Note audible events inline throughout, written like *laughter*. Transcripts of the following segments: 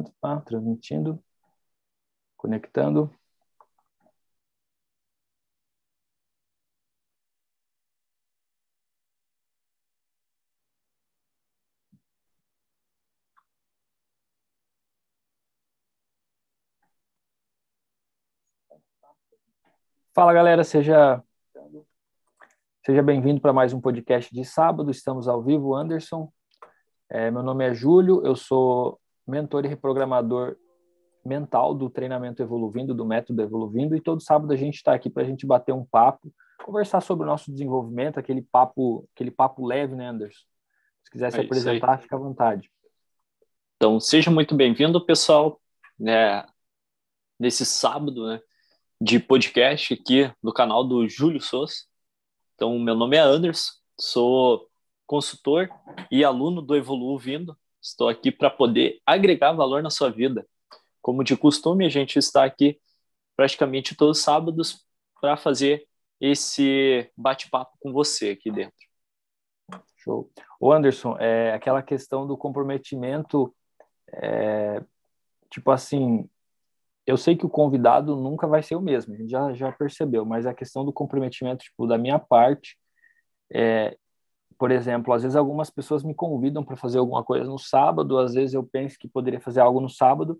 Tá transmitindo, conectando. Fala galera, seja seja bem-vindo para mais um podcast de sábado. Estamos ao vivo, Anderson. É, meu nome é Júlio, eu sou mentor e reprogramador mental do treinamento Evoluindo, do método Evoluindo, e todo sábado a gente está aqui para a gente bater um papo, conversar sobre o nosso desenvolvimento, aquele papo, aquele papo leve, né, Anderson? Se quiser se é apresentar, fica à vontade. Então, seja muito bem-vindo, pessoal, né, nesse sábado, né, de podcast aqui do canal do Júlio Souza. Então, meu nome é Anderson, sou consultor e aluno do Evoluindo, Estou aqui para poder agregar valor na sua vida. Como de costume, a gente está aqui praticamente todos os sábados para fazer esse bate-papo com você aqui dentro. Show. O Anderson, é, aquela questão do comprometimento, é, tipo assim, eu sei que o convidado nunca vai ser o mesmo, a gente já, já percebeu, mas a questão do comprometimento, tipo, da minha parte, é, por exemplo, às vezes algumas pessoas me convidam para fazer alguma coisa no sábado, às vezes eu penso que poderia fazer algo no sábado,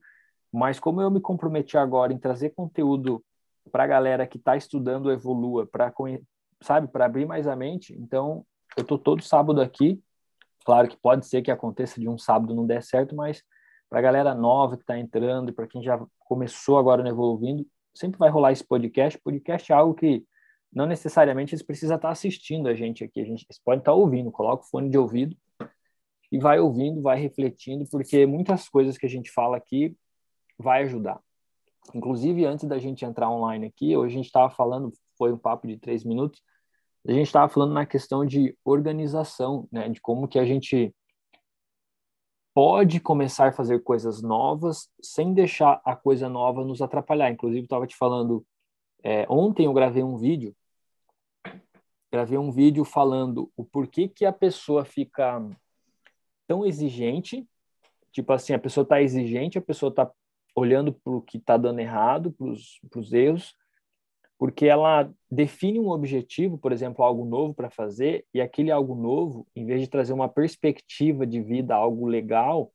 mas como eu me comprometi agora em trazer conteúdo para a galera que está estudando Evolua, para sabe, para abrir mais a mente, então eu tô todo sábado aqui. Claro que pode ser que aconteça de um sábado não der certo, mas para a galera nova que está entrando para quem já começou agora no Evoluindo, sempre vai rolar esse podcast. Podcast é algo que não necessariamente eles precisam estar assistindo a gente aqui, a gente eles podem estar ouvindo, coloca o fone de ouvido e vai ouvindo, vai refletindo, porque muitas coisas que a gente fala aqui vai ajudar. Inclusive, antes da gente entrar online aqui, hoje a gente estava falando, foi um papo de três minutos, a gente estava falando na questão de organização, né, de como que a gente pode começar a fazer coisas novas sem deixar a coisa nova nos atrapalhar. Inclusive, estava te falando, é, ontem eu gravei um vídeo gravei um vídeo falando o porquê que a pessoa fica tão exigente, tipo assim, a pessoa está exigente, a pessoa está olhando para o que está dando errado, para os erros, porque ela define um objetivo, por exemplo, algo novo para fazer, e aquele algo novo, em vez de trazer uma perspectiva de vida, algo legal,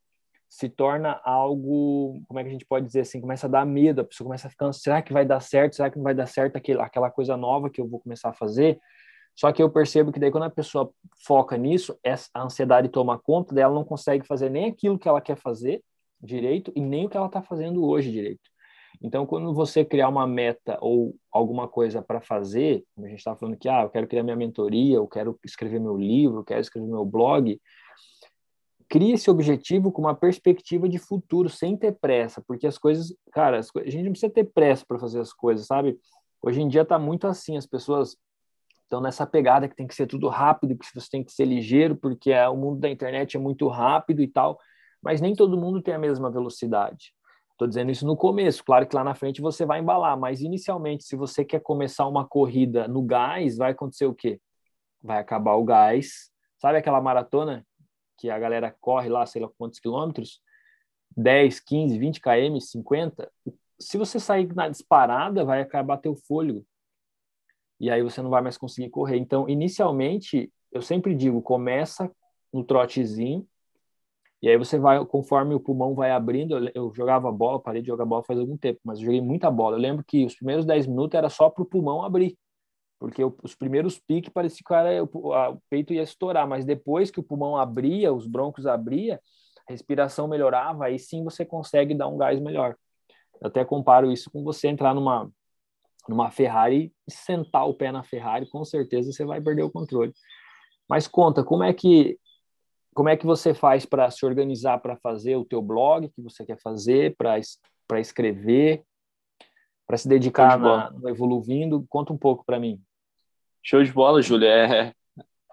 se torna algo, como é que a gente pode dizer assim, começa a dar medo, a pessoa começa a ficar, será que vai dar certo? Será que não vai dar certo aquela coisa nova que eu vou começar a fazer? Só que eu percebo que daí quando a pessoa foca nisso, essa, a ansiedade toma conta dela, não consegue fazer nem aquilo que ela quer fazer direito e nem o que ela está fazendo hoje direito. Então, quando você criar uma meta ou alguma coisa para fazer, como a gente está falando que, ah, eu quero criar minha mentoria, eu quero escrever meu livro, eu quero escrever meu blog, crie esse objetivo com uma perspectiva de futuro, sem ter pressa, porque as coisas, cara, as, a gente não precisa ter pressa para fazer as coisas, sabe? Hoje em dia está muito assim, as pessoas então, nessa pegada que tem que ser tudo rápido, que você tem que ser ligeiro, porque é, o mundo da internet é muito rápido e tal, mas nem todo mundo tem a mesma velocidade. Estou dizendo isso no começo, claro que lá na frente você vai embalar, mas inicialmente, se você quer começar uma corrida no gás, vai acontecer o quê? Vai acabar o gás. Sabe aquela maratona que a galera corre lá, sei lá quantos quilômetros? 10, 15, 20 km, 50? Se você sair na disparada, vai acabar teu fôlego e aí você não vai mais conseguir correr. Então, inicialmente, eu sempre digo, começa no trotezinho, e aí você vai, conforme o pulmão vai abrindo, eu, eu jogava bola, parei de jogar bola faz algum tempo, mas eu joguei muita bola. Eu lembro que os primeiros 10 minutos era só para o pulmão abrir, porque eu, os primeiros piques parecia que o, a, o peito ia estourar, mas depois que o pulmão abria, os broncos abria, a respiração melhorava, aí sim você consegue dar um gás melhor. Eu até comparo isso com você entrar numa numa Ferrari sentar o pé na Ferrari, com certeza você vai perder o controle. Mas conta, como é que como é que você faz para se organizar para fazer o teu blog que você quer fazer, para escrever, para se dedicar na, no Evoluindo? Conta um pouco para mim. Show de bola, Júlia. É,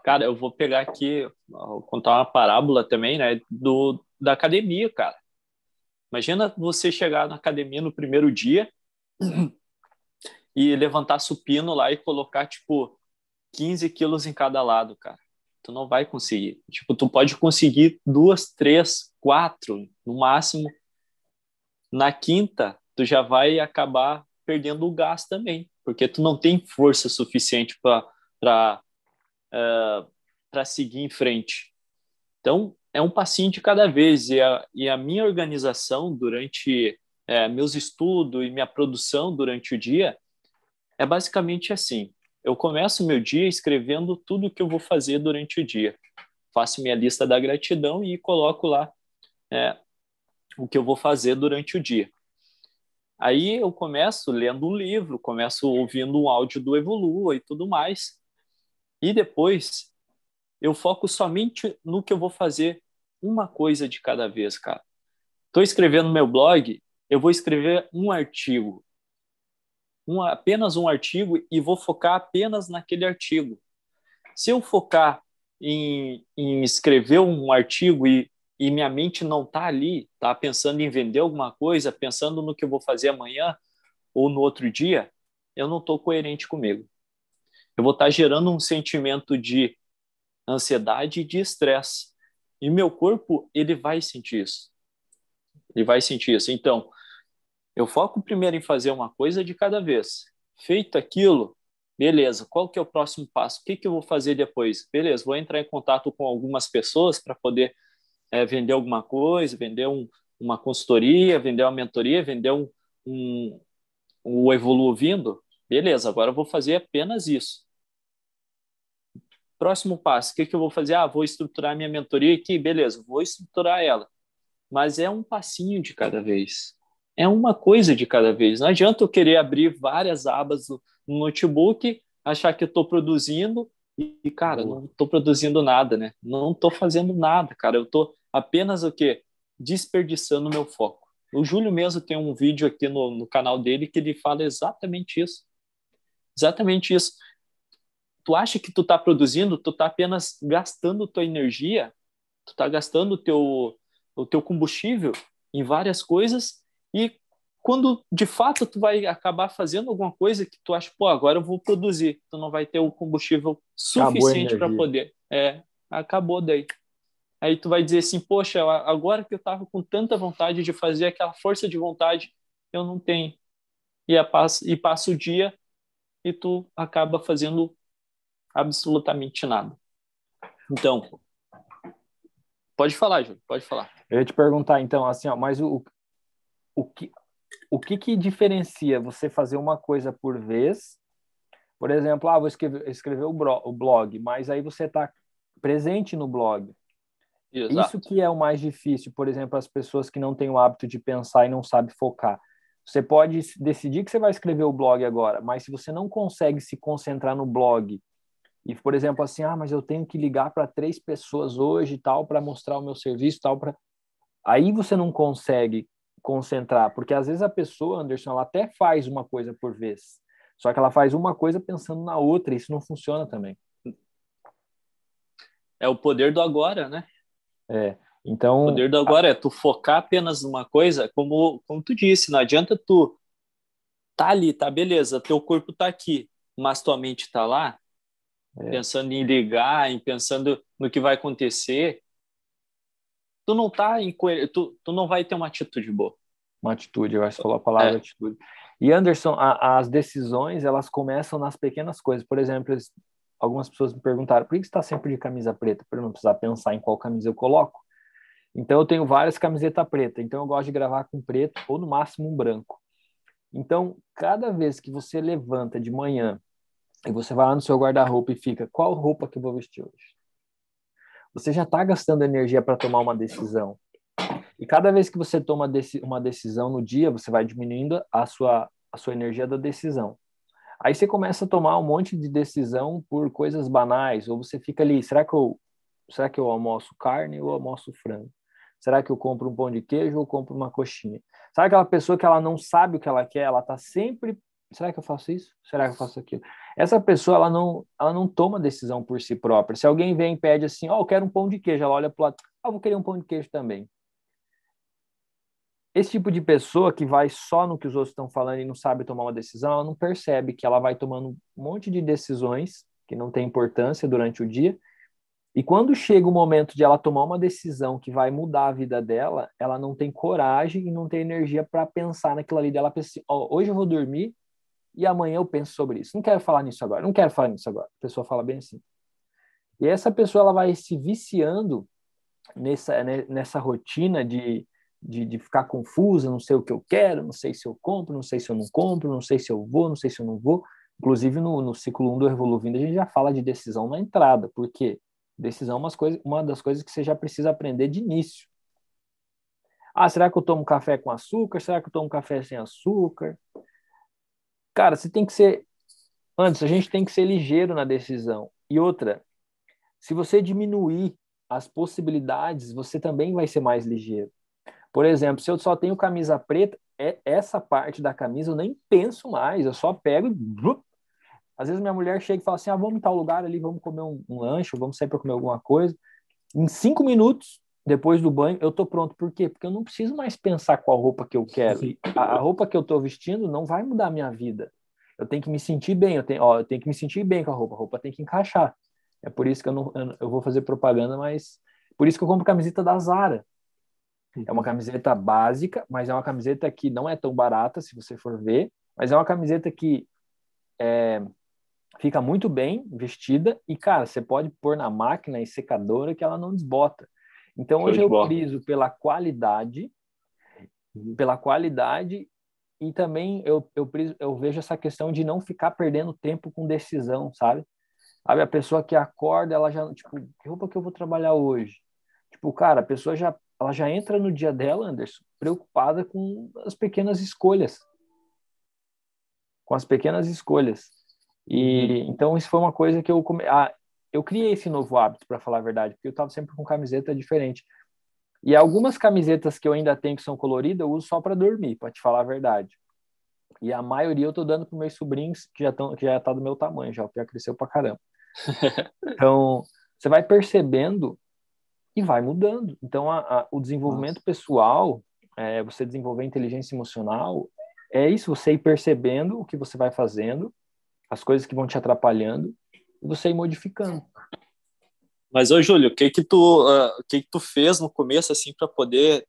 cara, eu vou pegar aqui, vou contar uma parábola também, né, do, da academia, cara. Imagina você chegar na academia no primeiro dia e levantar supino lá e colocar, tipo, 15 quilos em cada lado, cara. Tu não vai conseguir. Tipo, tu pode conseguir duas, três, quatro, no máximo, na quinta tu já vai acabar perdendo o gás também, porque tu não tem força suficiente para uh, para seguir em frente. Então, é um de cada vez. E a, e a minha organização durante é, meus estudos e minha produção durante o dia é basicamente assim. Eu começo meu dia escrevendo tudo o que eu vou fazer durante o dia. Faço minha lista da gratidão e coloco lá é, o que eu vou fazer durante o dia. Aí eu começo lendo um livro, começo ouvindo um áudio do Evolua e tudo mais. E depois eu foco somente no que eu vou fazer uma coisa de cada vez, cara. Estou escrevendo meu blog, eu vou escrever um artigo. Um, apenas um artigo e vou focar apenas naquele artigo. Se eu focar em, em escrever um artigo e, e minha mente não está ali, tá pensando em vender alguma coisa, pensando no que eu vou fazer amanhã ou no outro dia, eu não estou coerente comigo. Eu vou estar tá gerando um sentimento de ansiedade e de estresse. E meu corpo, ele vai sentir isso. Ele vai sentir isso. Então, eu foco primeiro em fazer uma coisa de cada vez. Feito aquilo, beleza, qual que é o próximo passo? O que, que eu vou fazer depois? Beleza, vou entrar em contato com algumas pessoas para poder é, vender alguma coisa, vender um, uma consultoria, vender uma mentoria, vender um, um, um evoluindo. Beleza, agora eu vou fazer apenas isso. Próximo passo, o que, que eu vou fazer? Ah, vou estruturar minha mentoria aqui, beleza, vou estruturar ela. Mas é um passinho de cada vez. É uma coisa de cada vez. Não adianta eu querer abrir várias abas no notebook, achar que eu estou produzindo e, cara, não estou produzindo nada, né? Não estou fazendo nada, cara. Eu estou apenas o quê? Desperdiçando meu foco. O Júlio mesmo tem um vídeo aqui no, no canal dele que ele fala exatamente isso. Exatamente isso tu acha que tu está produzindo, tu está apenas gastando tua energia, tu está gastando teu, o teu combustível em várias coisas e quando de fato tu vai acabar fazendo alguma coisa que tu acha, pô, agora eu vou produzir, tu não vai ter o combustível suficiente para poder. É, acabou daí. Aí tu vai dizer assim, poxa, agora que eu tava com tanta vontade de fazer aquela força de vontade, eu não tenho. E, passa, e passa o dia e tu acaba fazendo absolutamente nada. Então, pode falar, Júlio, pode falar. Eu ia te perguntar, então, assim, ó, mas o, o, que, o que que diferencia você fazer uma coisa por vez? Por exemplo, ah, vou escrever, escrever o, bro, o blog, mas aí você está presente no blog. Exato. Isso que é o mais difícil, por exemplo, as pessoas que não têm o hábito de pensar e não sabem focar. Você pode decidir que você vai escrever o blog agora, mas se você não consegue se concentrar no blog e, por exemplo, assim, ah, mas eu tenho que ligar para três pessoas hoje tal para mostrar o meu serviço tal para aí você não consegue concentrar, porque às vezes a pessoa, Anderson, ela até faz uma coisa por vez. Só que ela faz uma coisa pensando na outra, e isso não funciona também. É o poder do agora, né? É. Então, o poder do agora a... é tu focar apenas numa coisa, como como tu disse, não adianta tu tá ali, tá beleza, teu corpo tá aqui, mas tua mente tá lá, é. pensando em ligar, em pensando no que vai acontecer, tu não tá em tu, tu não vai ter uma atitude boa. Uma atitude, eu acho que falou a palavra é. atitude. E Anderson, a, as decisões elas começam nas pequenas coisas. Por exemplo, algumas pessoas me perguntaram por que você está sempre de camisa preta para não precisar pensar em qual camisa eu coloco. Então eu tenho várias camisetas pretas. Então eu gosto de gravar com preto ou no máximo um branco. Então cada vez que você levanta de manhã e você vai lá no seu guarda-roupa e fica, qual roupa que eu vou vestir hoje? Você já está gastando energia para tomar uma decisão. E cada vez que você toma uma decisão no dia, você vai diminuindo a sua, a sua energia da decisão. Aí você começa a tomar um monte de decisão por coisas banais, ou você fica ali, será que eu, será que eu almoço carne ou almoço frango? Será que eu compro um pão de queijo ou compro uma coxinha? Sabe aquela pessoa que ela não sabe o que ela quer, ela está sempre será que eu faço isso? Será que eu faço aquilo? Essa pessoa, ela não, ela não toma decisão por si própria. Se alguém vem e pede assim, ó, oh, eu quero um pão de queijo, ela olha para o lado, ah, vou querer um pão de queijo também. Esse tipo de pessoa que vai só no que os outros estão falando e não sabe tomar uma decisão, ela não percebe que ela vai tomando um monte de decisões que não tem importância durante o dia E quando chega o momento de ela tomar uma decisão que vai mudar a vida dela, ela não tem coragem e não tem energia para pensar naquilo ali dela. Pensa assim, oh, hoje eu vou dormir e amanhã eu penso sobre isso. Não quero falar nisso agora, não quero falar nisso agora. A pessoa fala bem assim. E essa pessoa ela vai se viciando nessa, né, nessa rotina de, de, de, ficar confusa, não sei o que eu quero, não sei se eu compro, não sei se eu não compro, não sei se eu vou, não sei se eu não vou. Inclusive, no, no ciclo 1 do Evoluindo, a gente já fala de decisão na entrada, porque Decisão é umas coisas, uma das coisas que você já precisa aprender de início. Ah, será que eu tomo café com açúcar? Será que eu tomo café sem açúcar? Cara, você tem que ser. Antes, a gente tem que ser ligeiro na decisão. E outra, se você diminuir as possibilidades, você também vai ser mais ligeiro. Por exemplo, se eu só tenho camisa preta, é essa parte da camisa eu nem penso mais, eu só pego e às vezes minha mulher chega e fala assim: ah, vamos em tal lugar ali, vamos comer um, um lanche, vamos sair para comer alguma coisa. Em cinco minutos, depois do banho, eu tô pronto. Por quê? Porque eu não preciso mais pensar qual roupa que eu quero. A, a roupa que eu tô vestindo não vai mudar a minha vida. Eu tenho que me sentir bem, eu tenho, ó, eu tenho que me sentir bem com a roupa. A roupa tem que encaixar. É por isso que eu não eu, vou fazer propaganda, mas por isso que eu compro camiseta da Zara. É uma camiseta básica, mas é uma camiseta que não é tão barata, se você for ver, mas é uma camiseta que é, fica muito bem vestida e, cara, você pode pôr na máquina e secadora que ela não desbota. Então, Show hoje eu bola. priso pela qualidade, pela qualidade e também eu, eu, priso, eu vejo essa questão de não ficar perdendo tempo com decisão, sabe? Sabe, a pessoa que acorda, ela já, tipo, que roupa que eu vou trabalhar hoje? Tipo, cara, a pessoa já, ela já entra no dia dela, Anderson, preocupada com as pequenas escolhas. Com as pequenas escolhas. E uhum. então isso foi uma coisa que eu come... ah, eu criei esse novo hábito para falar a verdade, porque eu estava sempre com camiseta diferente. E algumas camisetas que eu ainda tenho que são coloridas, eu uso só para dormir, para te falar a verdade. E a maioria eu tô dando para meus sobrinhos que já estão que já tá do meu tamanho, já, já cresceu para caramba. *laughs* então, você vai percebendo e vai mudando. Então, a, a, o desenvolvimento Nossa. pessoal, é, você desenvolver inteligência emocional, é isso, você ir percebendo o que você vai fazendo as coisas que vão te atrapalhando e você ir modificando. Mas ô Júlio, o que que tu, uh, o que que tu fez no começo assim para poder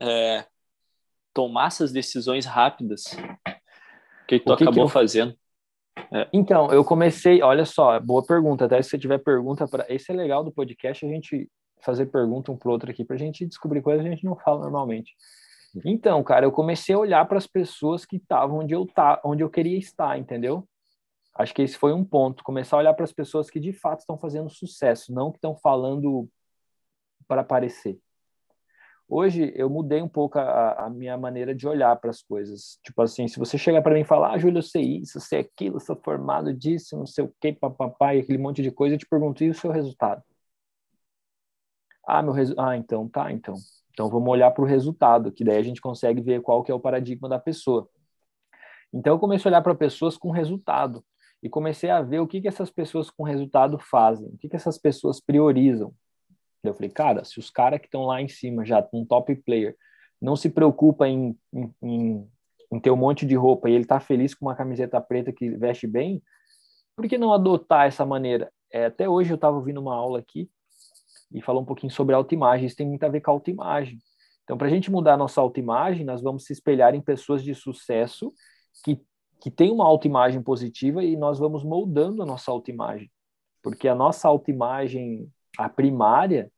é, tomar essas decisões rápidas? O que, que tu que acabou que eu... fazendo? É. Então, eu comecei, olha só, boa pergunta. Até se você tiver pergunta para, esse é legal do podcast a gente fazer pergunta um pro outro aqui para a gente descobrir coisas que a gente não fala normalmente. Então, cara, eu comecei a olhar para as pessoas que estavam onde eu tá, onde eu queria estar, entendeu? Acho que esse foi um ponto, começar a olhar para as pessoas que de fato estão fazendo sucesso, não que estão falando para aparecer. Hoje eu mudei um pouco a, a minha maneira de olhar para as coisas. Tipo assim, se você chegar para mim e falar, ah, Júlio, eu sei isso, eu sei aquilo, eu sou formado disso, não sei o que, e aquele monte de coisa, eu te pergunto, e o seu resultado? Ah, meu resu... ah, então tá, então. Então vamos olhar para o resultado, que daí a gente consegue ver qual que é o paradigma da pessoa. Então eu comecei a olhar para pessoas com resultado e comecei a ver o que, que essas pessoas com resultado fazem, o que, que essas pessoas priorizam. Eu falei, cara, se os caras que estão lá em cima, já um top player, não se preocupa em, em, em, ter um monte de roupa e ele está feliz com uma camiseta preta que veste bem, por que não adotar essa maneira? É, até hoje eu estava ouvindo uma aula aqui e falou um pouquinho sobre autoimagem. Isso tem muito a ver com autoimagem. Então, para a gente mudar a nossa autoimagem, nós vamos se espelhar em pessoas de sucesso que que tem uma autoimagem positiva e nós vamos moldando a nossa autoimagem. Porque a nossa autoimagem, a primária,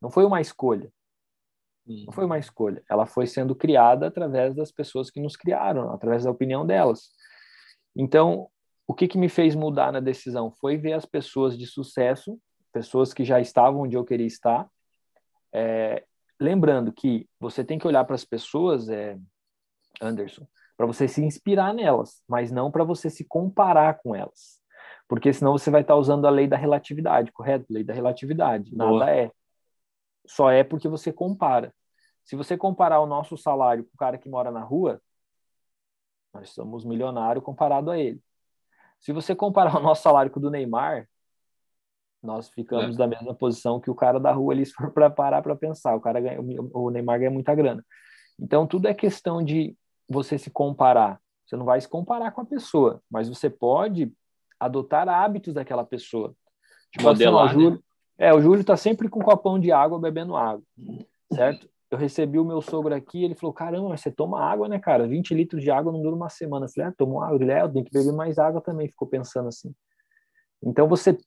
não foi uma escolha. Não foi uma escolha. Ela foi sendo criada através das pessoas que nos criaram, através da opinião delas. Então, o que, que me fez mudar na decisão foi ver as pessoas de sucesso, pessoas que já estavam onde eu queria estar. É, lembrando que você tem que olhar para as pessoas, é, Anderson, para você se inspirar nelas, mas não para você se comparar com elas. Porque senão você vai estar tá usando a lei da relatividade, correto? Lei da relatividade. Nada Boa. é. Só é porque você compara. Se você comparar o nosso salário com o cara que mora na rua, nós somos milionários comparado a ele. Se você comparar *laughs* o nosso salário com o do Neymar, nós ficamos é. da mesma posição que o cara da rua ali, se for para parar para pensar. O cara ganha, o Neymar ganha muita grana. Então, tudo é questão de você se comparar. Você não vai se comparar com a pessoa, mas você pode adotar hábitos daquela pessoa. Tipo assim, Modelar, assim, ó, Júlio, né? É, o Júlio tá sempre com um copão de água bebendo água, certo? Eu recebi o meu sogro aqui, ele falou: caramba, mas você toma água, né, cara? 20 litros de água não dura uma semana. Eu falei: ah, tomo água. Ele, é, eu tenho que beber mais água também. Ficou pensando assim. Então você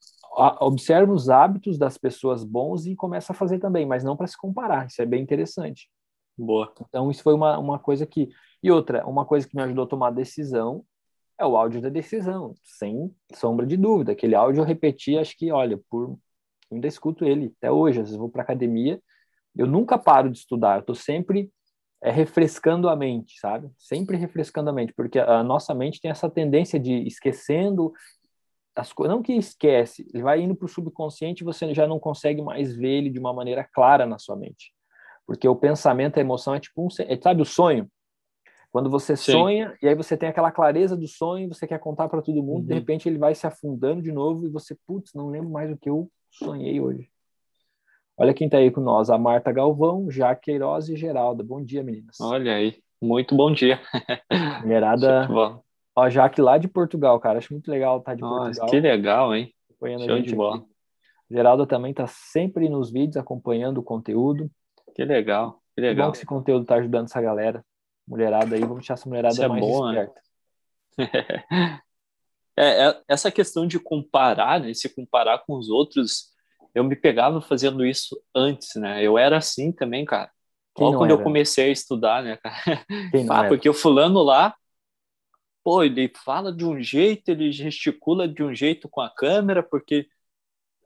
observa os hábitos das pessoas bons e começa a fazer também, mas não para se comparar. Isso é bem interessante. Boa. Então isso foi uma, uma coisa que e outra, uma coisa que me ajudou a tomar decisão é o áudio da decisão, sem sombra de dúvida. Aquele áudio eu repeti, acho que, olha, por eu ainda escuto ele até hoje. Às vezes vou para academia, eu nunca paro de estudar. Eu estou sempre é, refrescando a mente, sabe? Sempre refrescando a mente, porque a nossa mente tem essa tendência de esquecendo as coisas, não que esquece, ele vai indo para o subconsciente e você já não consegue mais ver ele de uma maneira clara na sua mente. Porque o pensamento, a emoção é tipo um, é, sabe o sonho? Quando você Sim. sonha e aí você tem aquela clareza do sonho, você quer contar para todo mundo, uhum. de repente ele vai se afundando de novo e você, putz, não lembro mais o que eu sonhei hoje. Olha quem está aí com nós, a Marta Galvão, Jaque Queiroz e Geralda. Bom dia, meninas. Olha aí, muito bom dia. *laughs* Mulherada Ó, Jaque lá de Portugal, cara. Acho muito legal estar tá de Nossa, Portugal. Que legal, hein? Show de bola. Geralda também está sempre nos vídeos acompanhando o conteúdo. Que legal, que legal. Que bom que esse conteúdo está ajudando essa galera. Mulherada aí, vamos deixar essa mulherada Isso é mais boa, né? esperta. Né? *laughs* é, é, essa questão de comparar, né? Se comparar com os outros, eu me pegava fazendo isso antes, né? Eu era assim também, cara. Logo quando era? eu comecei a estudar, né, cara? *laughs* ah, porque o fulano lá pô, ele fala de um jeito, ele gesticula de um jeito com a câmera, porque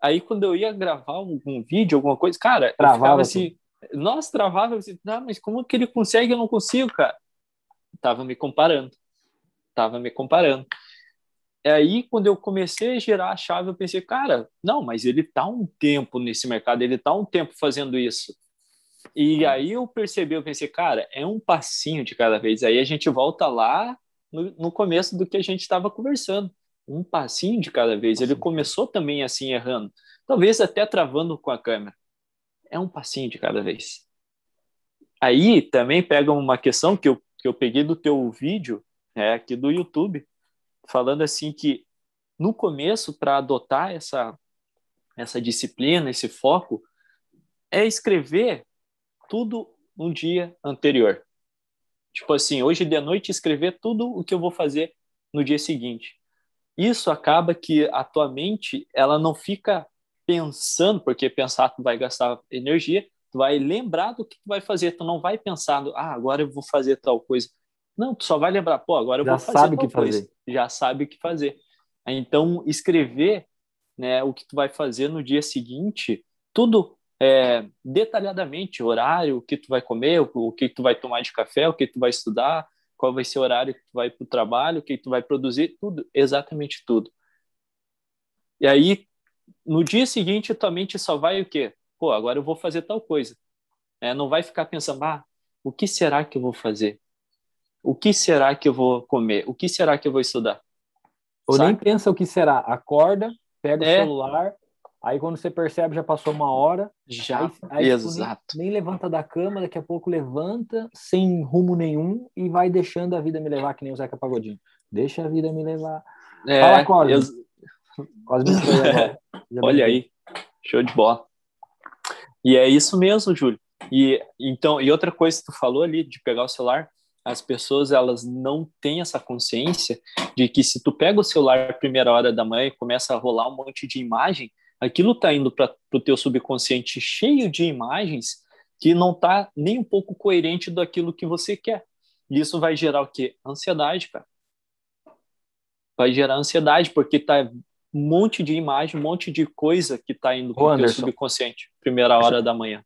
aí quando eu ia gravar um, um vídeo, alguma coisa, cara, travava eu ficava assim, nossa, travava, assim, não, mas como que ele consegue, eu não consigo, cara. Tava me comparando, tava me comparando. E aí, quando eu comecei a girar a chave, eu pensei, cara, não, mas ele tá um tempo nesse mercado, ele tá um tempo fazendo isso. E aí eu percebi, eu pensei, cara, é um passinho de cada vez. Aí a gente volta lá no, no começo do que a gente estava conversando. Um passinho de cada vez. Ele começou também assim, errando. Talvez até travando com a câmera. É um passinho de cada vez. Aí também pega uma questão que eu, que eu peguei do teu vídeo, é, aqui do YouTube, falando assim que no começo, para adotar essa, essa disciplina, esse foco, é escrever tudo um dia anterior. Tipo assim, hoje de noite escrever tudo o que eu vou fazer no dia seguinte. Isso acaba que a tua mente, ela não fica pensando, porque pensar tu vai gastar energia, tu vai lembrar do que tu vai fazer, tu não vai pensando, ah, agora eu vou fazer tal coisa. Não, tu só vai lembrar, pô, agora eu Já vou fazer sabe tal que coisa. Fazer. Já sabe o que fazer. Então, escrever né, o que tu vai fazer no dia seguinte, tudo é, detalhadamente horário, o que tu vai comer, o, o, que tu vai tomar de café, o que tu vai estudar, qual vai ser o horário que tu vai para o trabalho, o que tu vai produzir, tudo, exatamente tudo. E aí, no dia seguinte, tua mente só vai o quê? Pô, agora eu vou fazer tal coisa. É, não vai ficar pensando, ah, o que será que eu vou fazer? O que será que eu vou comer? O que será que eu vou estudar? Ou Saca? nem pensa o que será. Acorda, pega é, o celular, Aí quando você percebe, já passou uma hora. Já, aí, aí, exato. Nem, nem, levanta da cama, daqui a pouco levanta, sem rumo nenhum, e vai deixando a vida me levar, que nem o Zeca Pagodinho. Deixa a vida me levar. É, Fala, Cosme. *laughs* Olha aí, show de bola. E é isso mesmo, Júlio. E, então, e outra coisa que tu falou ali, de pegar o celular, as pessoas elas não têm essa consciência de que se tu pega o celular primeira hora da manhã e começa a rolar um monte de imagem, aquilo está indo para o teu subconsciente cheio de imagens que não está nem um pouco coerente daquilo que você quer. E isso vai gerar o quê? Ansiedade, cara. Vai gerar ansiedade, porque tá um monte de imagem, um monte de coisa que está indo para o teu subconsciente, primeira hora da manhã.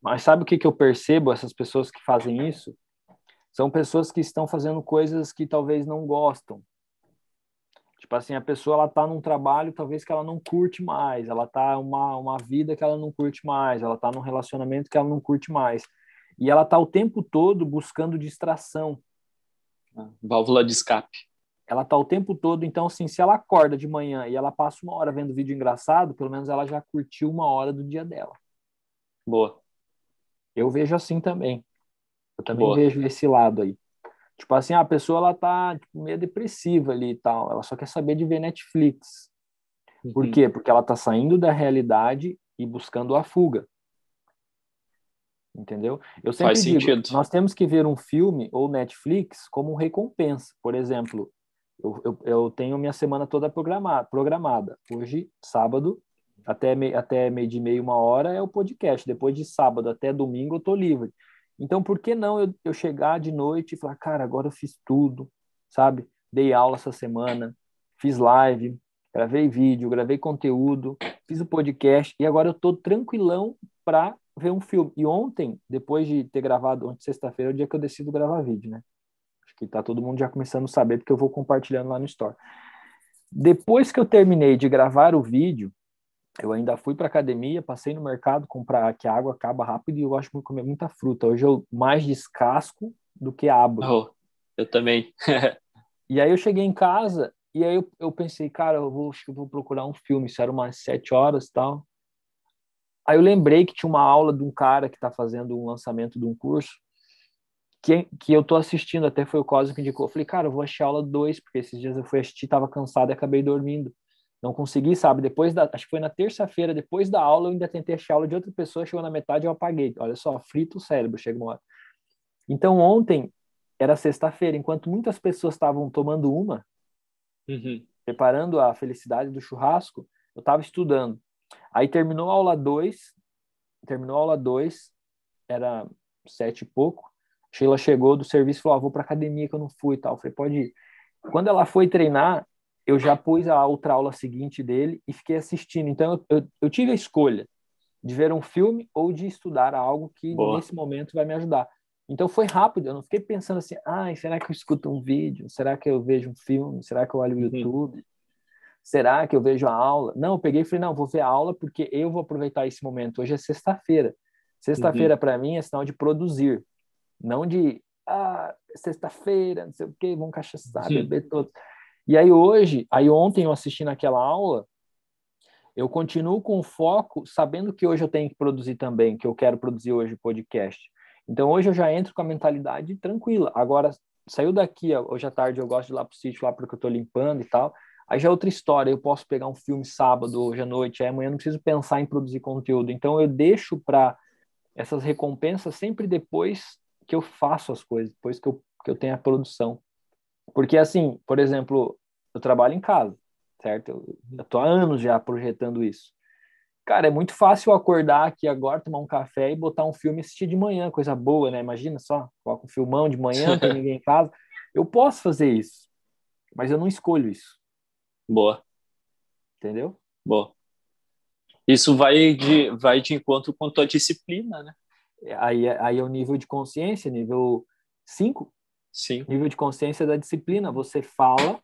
Mas sabe o que, que eu percebo? Essas pessoas que fazem isso são pessoas que estão fazendo coisas que talvez não gostam. Tipo assim, a pessoa ela tá num trabalho talvez que ela não curte mais, ela tá uma uma vida que ela não curte mais, ela tá num relacionamento que ela não curte mais. E ela tá o tempo todo buscando distração. Ah, válvula de escape. Ela tá o tempo todo, então assim, se ela acorda de manhã e ela passa uma hora vendo vídeo engraçado, pelo menos ela já curtiu uma hora do dia dela. Boa. Eu vejo assim também. Eu também Boa. vejo esse lado aí. Tipo assim, a pessoa ela tá tipo, meio depressiva ali e tal, ela só quer saber de ver Netflix. Por uhum. quê? Porque ela tá saindo da realidade e buscando a fuga. Entendeu? Eu sempre Faz digo, sentido. nós temos que ver um filme ou Netflix como recompensa. Por exemplo, eu, eu, eu tenho minha semana toda programada, programada. Hoje, sábado, até, me, até meio de meia, uma hora é o podcast. Depois de sábado até domingo eu tô livre. Então, por que não eu, eu chegar de noite e falar, cara, agora eu fiz tudo, sabe? Dei aula essa semana, fiz live, gravei vídeo, gravei conteúdo, fiz o podcast e agora eu tô tranquilão para ver um filme. E ontem, depois de ter gravado, ontem sexta-feira, é o dia que eu decido gravar vídeo, né? Acho que tá todo mundo já começando a saber, porque eu vou compartilhando lá no Store. Depois que eu terminei de gravar o vídeo, eu ainda fui para academia, passei no mercado comprar que a água acaba rápido e eu gosto de comer muita fruta. Hoje eu mais descasco do que abro. Oh, eu também. *laughs* e aí eu cheguei em casa e aí eu, eu pensei, cara, eu vou, acho que eu vou procurar um filme. Isso era umas sete horas e tal. Aí eu lembrei que tinha uma aula de um cara que está fazendo um lançamento de um curso que, que eu tô assistindo, até foi o Cosmo que indicou. Eu falei, cara, eu vou assistir a aula 2, porque esses dias eu fui assistir, tava cansado e acabei dormindo. Não consegui, sabe? Depois da, acho que foi na terça-feira, depois da aula, eu ainda tentei assistir a aula de outra pessoa, chegou na metade eu apaguei. Olha só, frito o cérebro, chega uma hora. Então ontem era sexta-feira, enquanto muitas pessoas estavam tomando uma, uhum. preparando a felicidade do churrasco, eu estava estudando. Aí terminou a aula 2, terminou a aula 2, era sete e pouco. Sheila chegou do serviço e falou: ah, vou para academia que eu não fui e tal. Eu falei: pode ir. Quando ela foi treinar, eu já pus a outra aula seguinte dele e fiquei assistindo. Então eu, eu, tive a escolha de ver um filme ou de estudar algo que Boa. nesse momento vai me ajudar. Então foi rápido, eu não fiquei pensando assim, ah, será que eu escuto um vídeo? Será que eu vejo um filme? Será que eu olho o uhum. YouTube? Será que eu vejo a aula? Não, eu peguei e falei, não, vou ver a aula porque eu vou aproveitar esse momento. Hoje é sexta-feira. Sexta-feira, uhum. para mim, é sinal de produzir, não de, ah, sexta-feira, não sei o quê, vamos cachaçar, Sim. beber todos. E aí hoje, aí ontem eu assisti naquela aula, eu continuo com foco, sabendo que hoje eu tenho que produzir também, que eu quero produzir hoje podcast. Então hoje eu já entro com a mentalidade tranquila. Agora, saiu daqui, hoje à tarde eu gosto de ir lá pro sítio lá porque eu tô limpando e tal. Aí já é outra história, eu posso pegar um filme sábado, hoje à noite, aí amanhã não preciso pensar em produzir conteúdo. Então eu deixo para essas recompensas sempre depois que eu faço as coisas, depois que eu, que eu tenho a produção. Porque assim, por exemplo, eu trabalho em casa, certo? Eu, eu tô há anos já projetando isso. Cara, é muito fácil acordar aqui agora, tomar um café e botar um filme e assistir de manhã, coisa boa, né? Imagina só, coloca um filmão de manhã, não tem *laughs* ninguém em casa. Eu posso fazer isso, mas eu não escolho isso. Boa. Entendeu? Boa. Isso vai de, vai de encontro com a tua disciplina, né? Aí, aí é o nível de consciência, nível 5. Sim. Nível de consciência da disciplina. Você fala,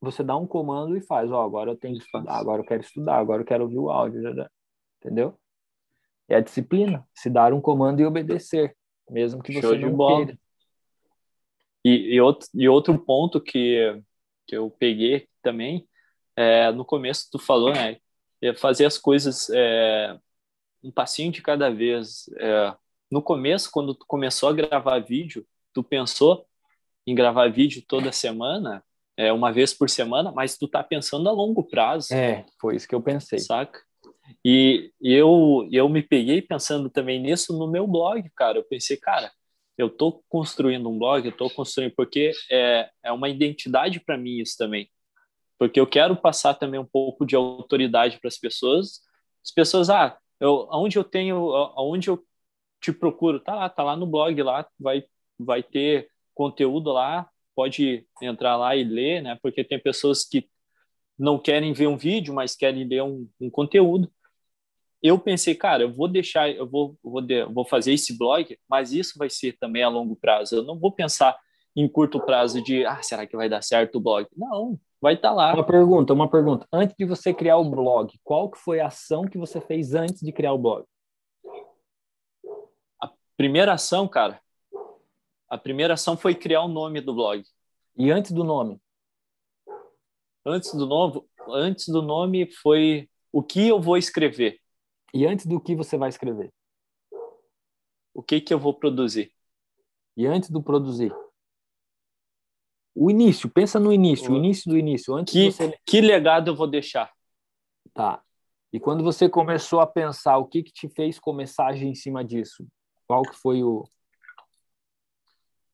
você dá um comando e faz. Ó, oh, agora eu tenho que estudar, agora eu quero estudar, agora eu quero ouvir o áudio. Entendeu? É a disciplina. Se dar um comando e obedecer, mesmo que você Show não bola. queira. E, e, outro, e outro ponto que, que eu peguei também, é, no começo tu falou, né? É fazer as coisas é, um passinho de cada vez. É, no começo, quando tu começou a gravar vídeo, tu pensou em gravar vídeo toda semana, é, uma vez por semana, mas tu tá pensando a longo prazo. É, foi isso que eu pensei. Saca? E eu, eu me peguei pensando também nisso no meu blog, cara. Eu pensei, cara, eu tô construindo um blog, eu tô construindo, porque é, é uma identidade para mim isso também. Porque eu quero passar também um pouco de autoridade para as pessoas. As pessoas, ah, eu, onde eu tenho, aonde eu te procuro, tá lá, tá lá no blog lá, vai, vai ter conteúdo lá, pode entrar lá e ler, né? Porque tem pessoas que não querem ver um vídeo, mas querem ler um, um conteúdo. Eu pensei, cara, eu vou deixar, eu vou, vou, de, vou fazer esse blog, mas isso vai ser também a longo prazo. Eu não vou pensar em curto prazo de, ah, será que vai dar certo o blog? Não, vai estar tá lá. Uma pergunta, uma pergunta. Antes de você criar o blog, qual que foi a ação que você fez antes de criar o blog? Primeira ação, cara, a primeira ação foi criar o nome do blog. E antes do nome? Antes do nome, antes do nome foi o que eu vou escrever. E antes do que você vai escrever? O que que eu vou produzir? E antes do produzir? O início, pensa no início, o início do início. Antes que, você... que legado eu vou deixar? Tá. E quando você começou a pensar, o que que te fez começar a agir em cima disso? Qual que foi o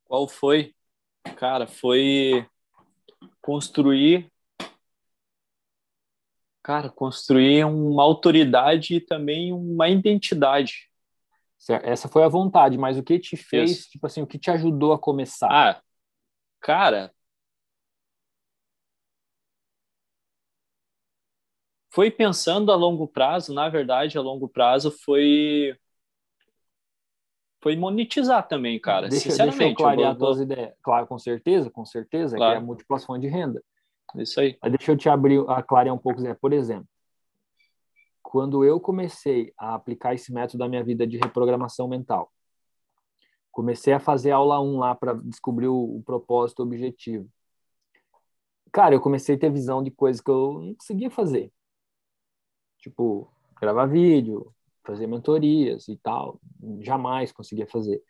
Qual foi? Cara, foi construir cara, construir uma autoridade e também uma identidade. Essa foi a vontade, mas o que te fez, Isso. tipo assim, o que te ajudou a começar? Ah, cara, foi pensando a longo prazo, na verdade, a longo prazo foi foi monetizar também, cara. Deixa, Sinceramente, deixa eu clarear eu vou... tuas ideias. Claro, com certeza, com certeza, claro. que é a multiplicação de renda. Isso aí. Mas deixa eu te abrir, clarear um pouco, Zé. Por exemplo, quando eu comecei a aplicar esse método da minha vida de reprogramação mental, comecei a fazer aula 1 lá para descobrir o, o propósito, o objetivo. Cara, eu comecei a ter visão de coisas que eu não conseguia fazer. Tipo, gravar vídeo, fazer mentorias e tal. Jamais conseguia fazer.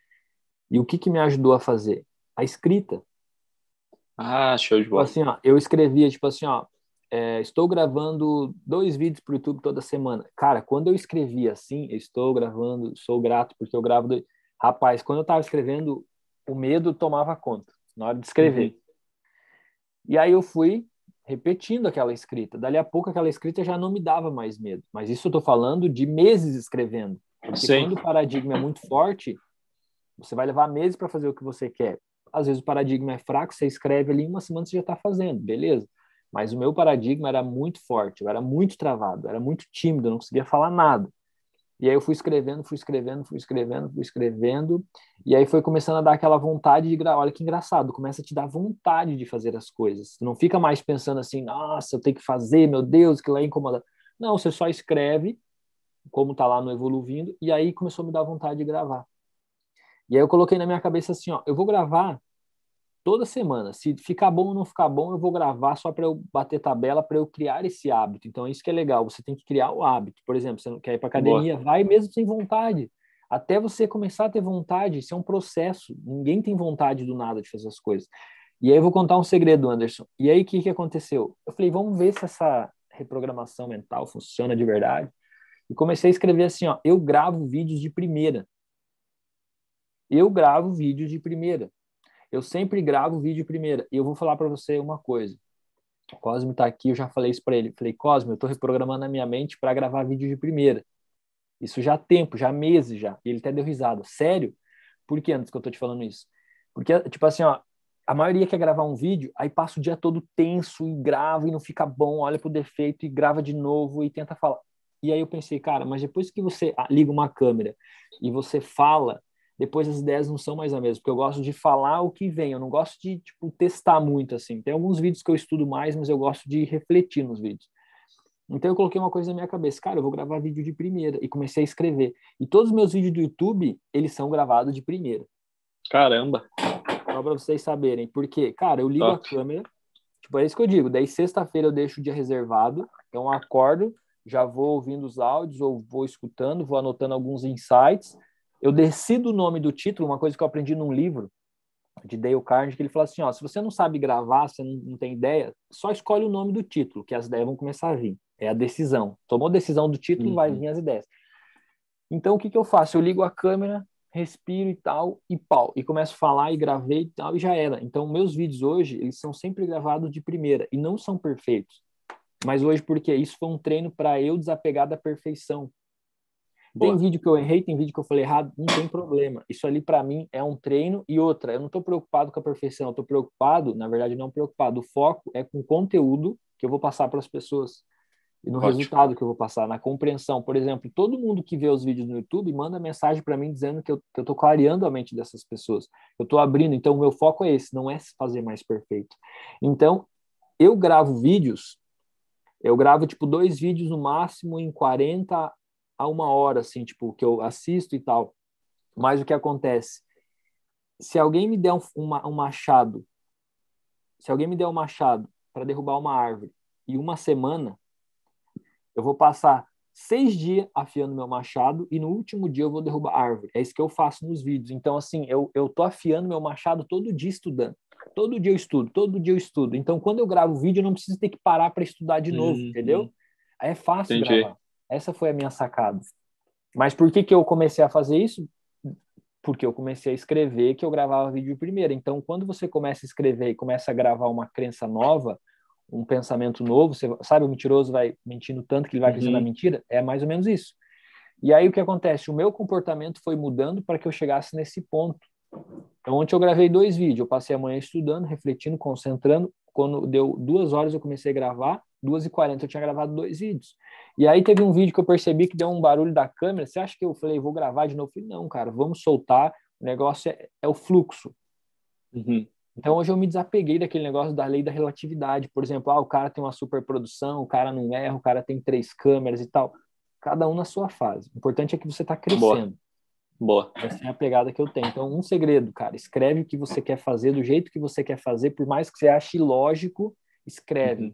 E o que, que me ajudou a fazer? A escrita. Ah, show de tipo bola. Assim, ó, eu escrevia, tipo assim, ó, é, estou gravando dois vídeos para o YouTube toda semana. Cara, quando eu escrevia assim, estou gravando, sou grato porque eu gravo. Dois... Rapaz, quando eu estava escrevendo, o medo tomava conta na hora de escrever. Uhum. E aí eu fui repetindo aquela escrita. Dali a pouco aquela escrita já não me dava mais medo. Mas isso eu estou falando de meses escrevendo. Porque Sim. quando o paradigma é muito forte, você vai levar meses para fazer o que você quer. Às vezes o paradigma é fraco, você escreve ali uma semana você já está fazendo, beleza. Mas o meu paradigma era muito forte, eu era muito travado, era muito tímido, eu não conseguia falar nada. E aí eu fui escrevendo, fui escrevendo, fui escrevendo, fui escrevendo, e aí foi começando a dar aquela vontade de gravar. Olha que engraçado, começa a te dar vontade de fazer as coisas. Não fica mais pensando assim, nossa, eu tenho que fazer, meu Deus, que lá é incomoda. Não, você só escreve, como tá lá no Evoluindo, e aí começou a me dar vontade de gravar. E aí eu coloquei na minha cabeça assim, ó, eu vou gravar toda semana. Se ficar bom ou não ficar bom, eu vou gravar só para eu bater tabela, para eu criar esse hábito. Então, isso que é legal. Você tem que criar o hábito. Por exemplo, você não quer ir para academia, Boa. vai mesmo sem vontade. Até você começar a ter vontade, isso é um processo. Ninguém tem vontade do nada de fazer as coisas. E aí eu vou contar um segredo, Anderson. E aí o que, que aconteceu? Eu falei, vamos ver se essa reprogramação mental funciona de verdade. E comecei a escrever assim, ó, eu gravo vídeos de primeira. Eu gravo vídeos de primeira. Eu sempre gravo vídeo primeira. E eu vou falar para você uma coisa. O Cosme está aqui, eu já falei isso para ele. Falei, Cosme, eu estou reprogramando a minha mente para gravar vídeo de primeira. Isso já há tempo, já há meses já. E ele até deu risada. Sério? Por que antes que eu estou te falando isso? Porque, tipo assim, ó, a maioria quer gravar um vídeo, aí passa o dia todo tenso e grava e não fica bom, olha pro defeito e grava de novo e tenta falar. E aí eu pensei, cara, mas depois que você liga uma câmera e você fala, depois as ideias não são mais as mesmas, porque eu gosto de falar o que vem, eu não gosto de, tipo, testar muito, assim. Tem alguns vídeos que eu estudo mais, mas eu gosto de refletir nos vídeos. Então eu coloquei uma coisa na minha cabeça, cara, eu vou gravar vídeo de primeira, e comecei a escrever. E todos os meus vídeos do YouTube, eles são gravados de primeira. Caramba! Só para vocês saberem, porque, cara, eu ligo Top. a câmera, tipo, é isso que eu digo, daí sexta-feira eu deixo o dia reservado, então eu acordo, já vou ouvindo os áudios, ou vou escutando, vou anotando alguns insights, eu decido o nome do título, uma coisa que eu aprendi num livro de Dale Carnegie, que ele fala assim, ó, se você não sabe gravar, você não, não tem ideia, só escolhe o nome do título, que as ideias vão começar a vir. É a decisão. Tomou decisão do título, uhum. vai vir as ideias. Então, o que, que eu faço? Eu ligo a câmera, respiro e tal, e pau, e começo a falar e gravei e tal, e já era. Então, meus vídeos hoje, eles são sempre gravados de primeira, e não são perfeitos. Mas hoje, porque isso foi um treino para eu desapegar da perfeição. Tem vídeo que eu errei, tem vídeo que eu falei errado, não tem problema. Isso ali para mim é um treino e outra. Eu não estou preocupado com a perfeição, eu estou preocupado, na verdade não preocupado. O foco é com o conteúdo que eu vou passar para as pessoas e no Ótimo. resultado que eu vou passar, na compreensão. Por exemplo, todo mundo que vê os vídeos no YouTube manda mensagem para mim dizendo que eu estou clareando a mente dessas pessoas. Eu estou abrindo, então o meu foco é esse, não é fazer mais perfeito. Então, eu gravo vídeos, eu gravo tipo dois vídeos no máximo em 40 a uma hora, assim, tipo, que eu assisto e tal. Mas o que acontece? Se alguém me der um, uma, um machado, se alguém me der um machado para derrubar uma árvore e uma semana, eu vou passar seis dias afiando meu machado e no último dia eu vou derrubar a árvore. É isso que eu faço nos vídeos. Então, assim, eu, eu tô afiando meu machado todo dia estudando. Todo dia eu estudo, todo dia eu estudo. Então, quando eu gravo vídeo, eu não preciso ter que parar para estudar de novo, uhum. entendeu? Aí é fácil Entendi. gravar. Essa foi a minha sacada. Mas por que, que eu comecei a fazer isso? Porque eu comecei a escrever que eu gravava vídeo primeiro. Então, quando você começa a escrever e começa a gravar uma crença nova, um pensamento novo, você sabe, o mentiroso vai mentindo tanto que ele vai crescendo uhum. na mentira? É mais ou menos isso. E aí o que acontece? O meu comportamento foi mudando para que eu chegasse nesse ponto. Então, ontem eu gravei dois vídeos. Eu passei a manhã estudando, refletindo, concentrando. Quando deu duas horas, eu comecei a gravar. Duas e quarenta, eu tinha gravado dois vídeos. E aí teve um vídeo que eu percebi que deu um barulho da câmera. Você acha que eu falei, vou gravar de novo? Eu falei, não, cara, vamos soltar. O negócio é, é o fluxo. Uhum. Então hoje eu me desapeguei daquele negócio da lei da relatividade. Por exemplo, ah, o cara tem uma superprodução, o cara não erra, o cara tem três câmeras e tal. Cada um na sua fase. O importante é que você está crescendo. Boa. Essa é a pegada que eu tenho. Então, um segredo, cara, escreve o que você quer fazer, do jeito que você quer fazer, por mais que você ache lógico, escreve. Uhum.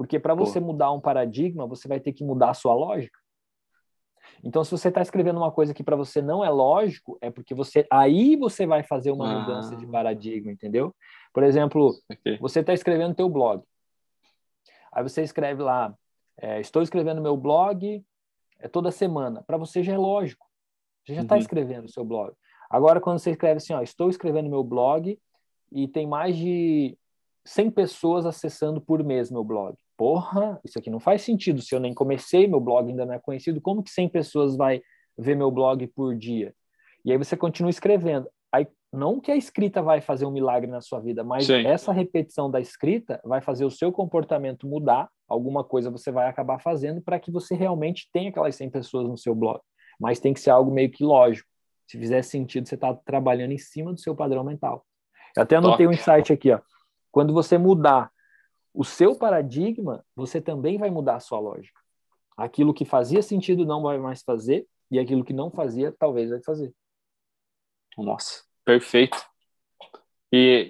Porque para você mudar um paradigma, você vai ter que mudar a sua lógica. Então, se você está escrevendo uma coisa que para você não é lógico, é porque você aí você vai fazer uma ah. mudança de paradigma, entendeu? Por exemplo, okay. você está escrevendo teu blog. Aí você escreve lá, é, estou escrevendo meu blog é toda semana. Para você já é lógico. Você já está uhum. escrevendo o seu blog. Agora, quando você escreve assim, ó, estou escrevendo meu blog e tem mais de 100 pessoas acessando por mês meu blog. Porra, isso aqui não faz sentido. Se eu nem comecei, meu blog ainda não é conhecido, como que 100 pessoas vai ver meu blog por dia? E aí você continua escrevendo. Aí, não que a escrita vai fazer um milagre na sua vida, mas Sim. essa repetição da escrita vai fazer o seu comportamento mudar. Alguma coisa você vai acabar fazendo para que você realmente tenha aquelas 100 pessoas no seu blog mas tem que ser algo meio que lógico. Se fizer sentido, você está trabalhando em cima do seu padrão mental. Eu até anotei Top. um insight aqui, ó. Quando você mudar o seu paradigma, você também vai mudar a sua lógica. Aquilo que fazia sentido não vai mais fazer, e aquilo que não fazia, talvez vai fazer. Nossa, perfeito. E,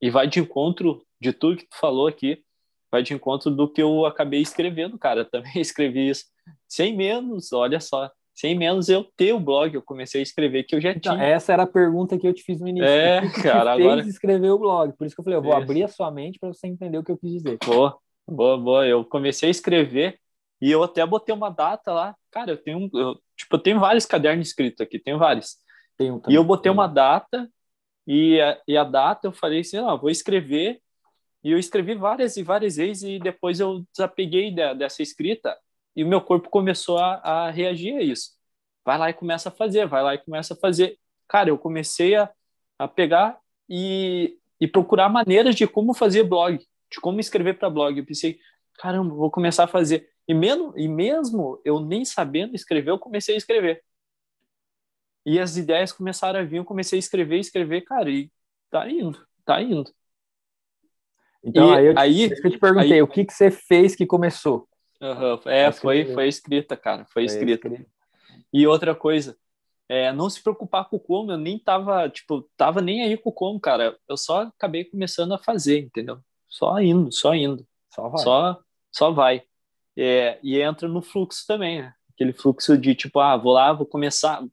e, e vai de encontro de tudo que tu falou aqui, vai de encontro do que eu acabei escrevendo, cara. *laughs* Também escrevi isso. Sem menos, olha só. Sem menos eu ter o blog, eu comecei a escrever que eu já então, tinha. Essa era a pergunta que eu te fiz no início. É, *laughs* que cara, fez agora escrever o blog. Por isso que eu falei, eu vou isso. abrir a sua mente para você entender o que eu quis dizer. Boa, boa, boa. Eu comecei a escrever e eu até botei uma data lá. Cara, eu tenho, eu, tipo, eu tenho vários cadernos escritos aqui, tenho vários. Tenho e eu botei uma data e a, e a data eu falei assim, não, vou escrever e eu escrevi várias e várias vezes e depois eu desapeguei de, dessa escrita e o meu corpo começou a, a, reagir a isso. Vai lá e começa a fazer, vai lá e começa a fazer. Cara, eu comecei a, a pegar e, e procurar maneiras de como fazer blog, de como escrever para blog. Eu pensei, caramba, vou começar a fazer. E mesmo, e mesmo eu nem sabendo escrever, eu comecei a escrever. E as ideias começaram a vir, eu comecei a escrever, escrever, cara, e tá indo, tá indo. Então, e aí, eu, aí, eu te perguntei, aí, o que, que você fez que começou? Uhum, é, foi, foi escrita, cara, foi, foi escrita. escrita. E outra coisa, é, não se preocupar com como, eu nem tava, tipo, tava nem aí com como, cara, eu só acabei começando a fazer, entendeu? Só indo, só indo. Só vai. Só, só vai. É, e entra no fluxo também, né? Aquele fluxo de, tipo, ah, vou lá, vou começar,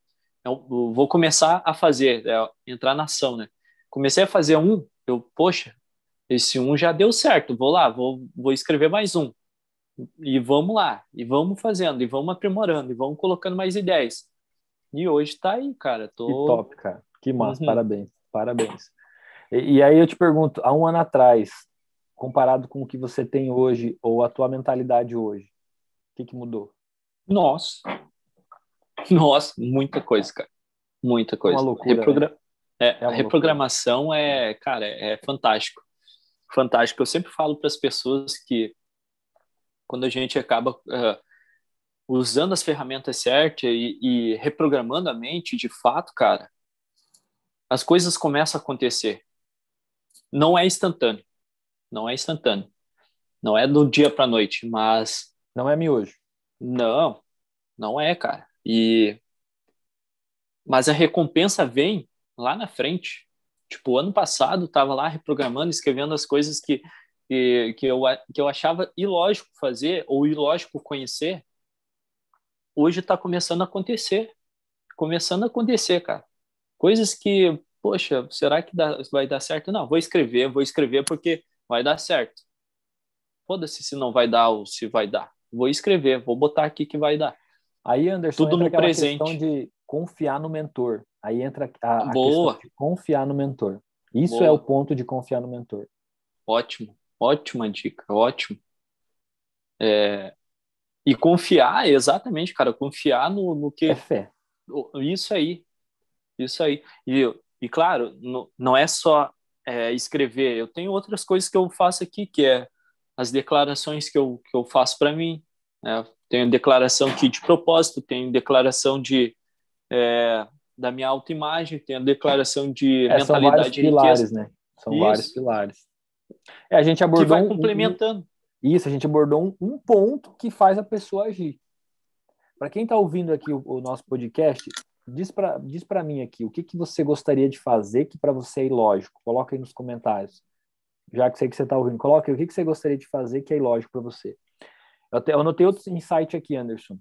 vou começar a fazer, é, entrar na ação, né? Comecei a fazer um, eu, poxa, esse um já deu certo, vou lá, vou, vou escrever mais um. E vamos lá, e vamos fazendo, e vamos aprimorando, e vamos colocando mais ideias. E hoje tá aí, cara. Tô... Que top, cara. Que massa, uhum. parabéns, parabéns. E, e, aí eu te pergunto, há um ano atrás, comparado com o que você tem hoje, ou a tua mentalidade hoje, o que, que mudou? Nossa. Nossa, muita coisa, cara. Muita coisa. Uma loucura. Reprogra... Né? É, é a reprogramação loucura. é, cara, é fantástico fantástico. Eu sempre falo para as pessoas que quando a gente acaba uh, usando as ferramentas certas e, e, reprogramando a mente, de fato, cara, as coisas começam a acontecer. Não é instantâneo. Não é instantâneo. Não é do dia para noite, mas não é miojo. Não, não é, cara. E mas a recompensa vem lá na frente. Tipo, ano passado estava lá reprogramando, escrevendo as coisas que, que, que, eu, que eu achava ilógico fazer ou ilógico conhecer. Hoje está começando a acontecer. Começando a acontecer, cara. Coisas que, poxa, será que dá, vai dar certo? Não, vou escrever, vou escrever porque vai dar certo. Foda-se se não vai dar ou se vai dar. vou escrever, vou botar aqui que vai dar. Aí, Anderson, Tudo no presente. questão de confiar no mentor. Aí entra a, a Boa. questão de confiar no mentor. Isso Boa. é o ponto de confiar no mentor. Ótimo, ótima dica, ótimo. É... E confiar, exatamente, cara, confiar no, no que. É fé. Isso aí, isso aí. E, e claro, no, não é só é, escrever, eu tenho outras coisas que eu faço aqui, que é as declarações que eu, que eu faço para mim. Né? Tenho declaração aqui de propósito, tenho declaração de é, da minha autoimagem, tenho declaração de é, mentalidade são vários pilares, né? São Isso. vários pilares. É, a gente abordou que vai complementando. Um, isso, a gente abordou um, um, ponto que faz a pessoa agir. Para quem está ouvindo aqui o, o, nosso podcast, diz para diz mim aqui o que, que você gostaria de fazer que para você é ilógico. Coloca aí nos comentários já que sei que você está ouvindo, coloque o que, que você gostaria de fazer que é ilógico para você. Eu, te, eu anotei outro insight aqui, Anderson.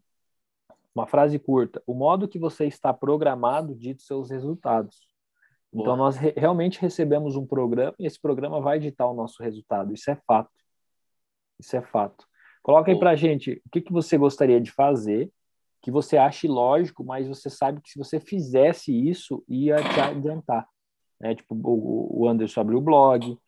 Uma frase curta. O modo que você está programado dita seus resultados. Boa. Então, nós re, realmente recebemos um programa e esse programa vai ditar o nosso resultado. Isso é fato. Isso é fato. Coloca aí para gente o que, que você gostaria de fazer, que você acha lógico, mas você sabe que se você fizesse isso, ia te adiantar. É, tipo, o, o Anderson abriu o blog,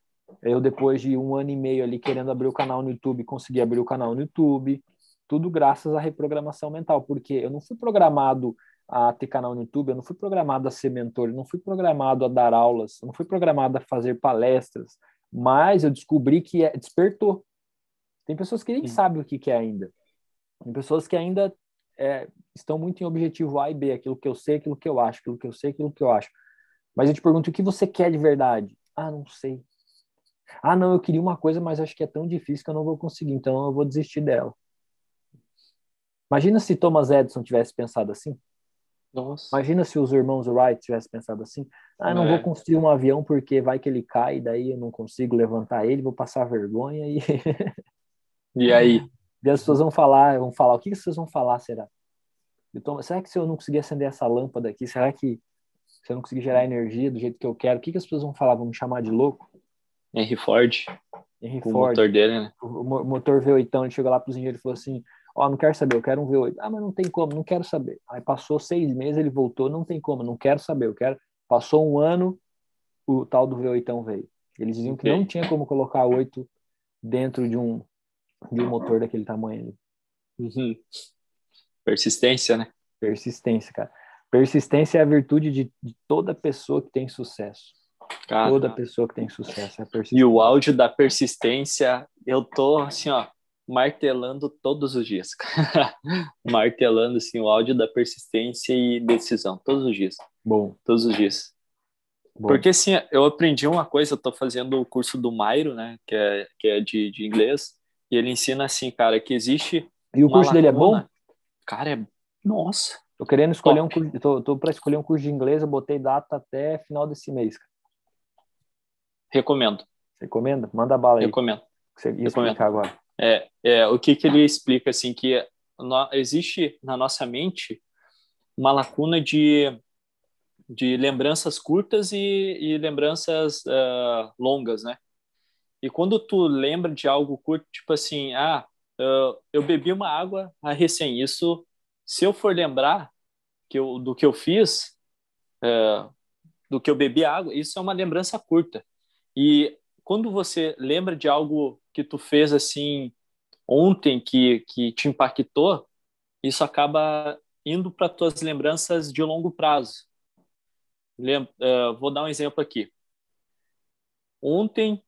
eu, depois de um ano e meio ali querendo abrir o canal no YouTube, consegui abrir o canal no YouTube. Tudo graças à reprogramação mental, porque eu não fui programado a ter canal no YouTube, eu não fui programado a ser mentor, eu não fui programado a dar aulas, eu não fui programado a fazer palestras, mas eu descobri que é, despertou. Tem pessoas que nem Sim. sabem o que, que é ainda. Tem pessoas que ainda é, estão muito em objetivo A e B, aquilo que eu sei, aquilo que eu acho, aquilo que eu sei, aquilo que eu acho. Mas eu te pergunto, o que você quer de verdade? Ah, não sei. Ah, não, eu queria uma coisa, mas acho que é tão difícil que eu não vou conseguir, então eu vou desistir dela. Imagina se Thomas Edison tivesse pensado assim. Nossa. Imagina se os irmãos Wright tivessem pensado assim. Ah, não é. vou construir um avião porque vai que ele cai, daí eu não consigo levantar ele, vou passar vergonha e. e aí? *laughs* E as pessoas vão falar, vão falar, o que vocês vão falar, será? Então, será que se eu não conseguir acender essa lâmpada aqui, será que se eu não conseguir gerar energia do jeito que eu quero, o que, que as pessoas vão falar? Vão me chamar de louco? Henry Ford. Henry o Ford. motor dele, né? O motor V8, ele chegou lá para os engenheiros e falou assim: Ó, oh, não quero saber, eu quero um V8. Ah, mas não tem como, não quero saber. Aí passou seis meses, ele voltou, não tem como, não quero saber, eu quero. Passou um ano, o tal do V8 veio. Eles diziam que não tinha como colocar oito dentro de um, de um motor daquele tamanho. Uhum. Persistência, né? Persistência, cara. Persistência é a virtude de, de toda pessoa que tem sucesso. Cara, Toda pessoa que tem sucesso é persistente. E o áudio da persistência, eu tô assim, ó, martelando todos os dias. *laughs* martelando assim o áudio da persistência e decisão todos os dias. Bom, todos os dias. Bom. Porque assim, eu aprendi uma coisa, eu tô fazendo o curso do Mairo, né, que é que é de, de inglês, e ele ensina assim, cara, que existe E o curso lacuna. dele é bom? Cara, é nossa. Tô querendo escolher Top. um curso, tô, tô para escolher um curso de inglês, eu botei data até final desse mês. Recomendo. Recomenda? Manda bala aí. Recomendo. Você ia Recomendo. agora. É, é, o que, que ele explica, assim, que no, existe na nossa mente uma lacuna de, de lembranças curtas e, e lembranças uh, longas, né? E quando tu lembra de algo curto, tipo assim, ah, uh, eu bebi uma água a recém, isso, se eu for lembrar que eu, do que eu fiz, uh, do que eu bebi água, isso é uma lembrança curta. E quando você lembra de algo que tu fez assim ontem que, que te impactou, isso acaba indo para tuas lembranças de longo prazo. Lem uh, vou dar um exemplo aqui. Ontem,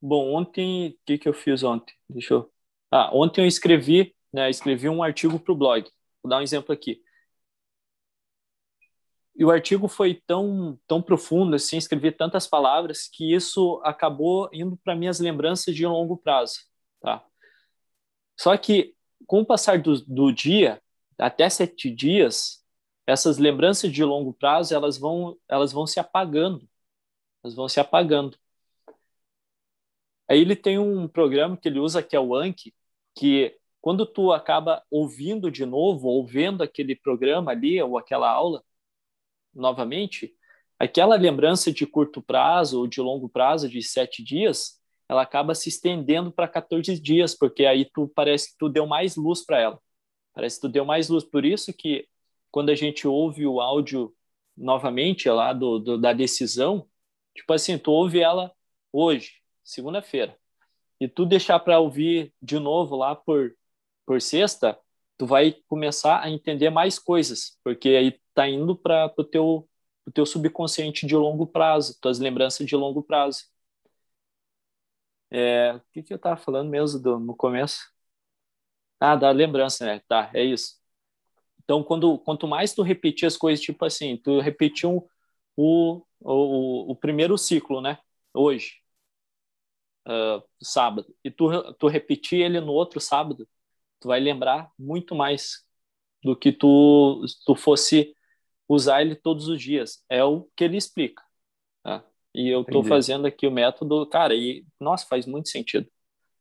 bom, ontem, o que, que eu fiz ontem? Deixa eu. Ah, ontem eu escrevi, né, escrevi um artigo para o blog. Vou dar um exemplo aqui. E o artigo foi tão, tão profundo, assim, escrevi tantas palavras, que isso acabou indo para minhas lembranças de longo prazo. Tá? Só que, com o passar do, do dia, até sete dias, essas lembranças de longo prazo, elas vão, elas vão se apagando. Elas vão se apagando. Aí ele tem um programa que ele usa, que é o Anki, que quando tu acaba ouvindo de novo, ou vendo aquele programa ali, ou aquela aula, novamente, aquela lembrança de curto prazo ou de longo prazo, de sete dias, ela acaba se estendendo para 14 dias, porque aí tu parece que tu deu mais luz para ela. Parece que tu deu mais luz. Por isso que quando a gente ouve o áudio novamente lá do, do da decisão, tipo assim, tu ouve ela hoje, segunda-feira, e tu deixar para ouvir de novo lá por por sexta, tu vai começar a entender mais coisas, porque aí tá indo para o teu teu subconsciente de longo prazo, tuas lembranças de longo prazo. É, o que, que eu estava falando mesmo do, no começo? Ah, da lembrança, né? Tá, é isso. Então, quando, quanto mais tu repetir as coisas, tipo assim, tu repetiu o, o, o primeiro ciclo, né? Hoje, uh, sábado, e tu, tu repetir ele no outro sábado, tu vai lembrar muito mais do que tu, tu fosse usar ele todos os dias. É o que ele explica. Tá? E eu estou fazendo aqui o método, cara, e nossa, faz muito sentido.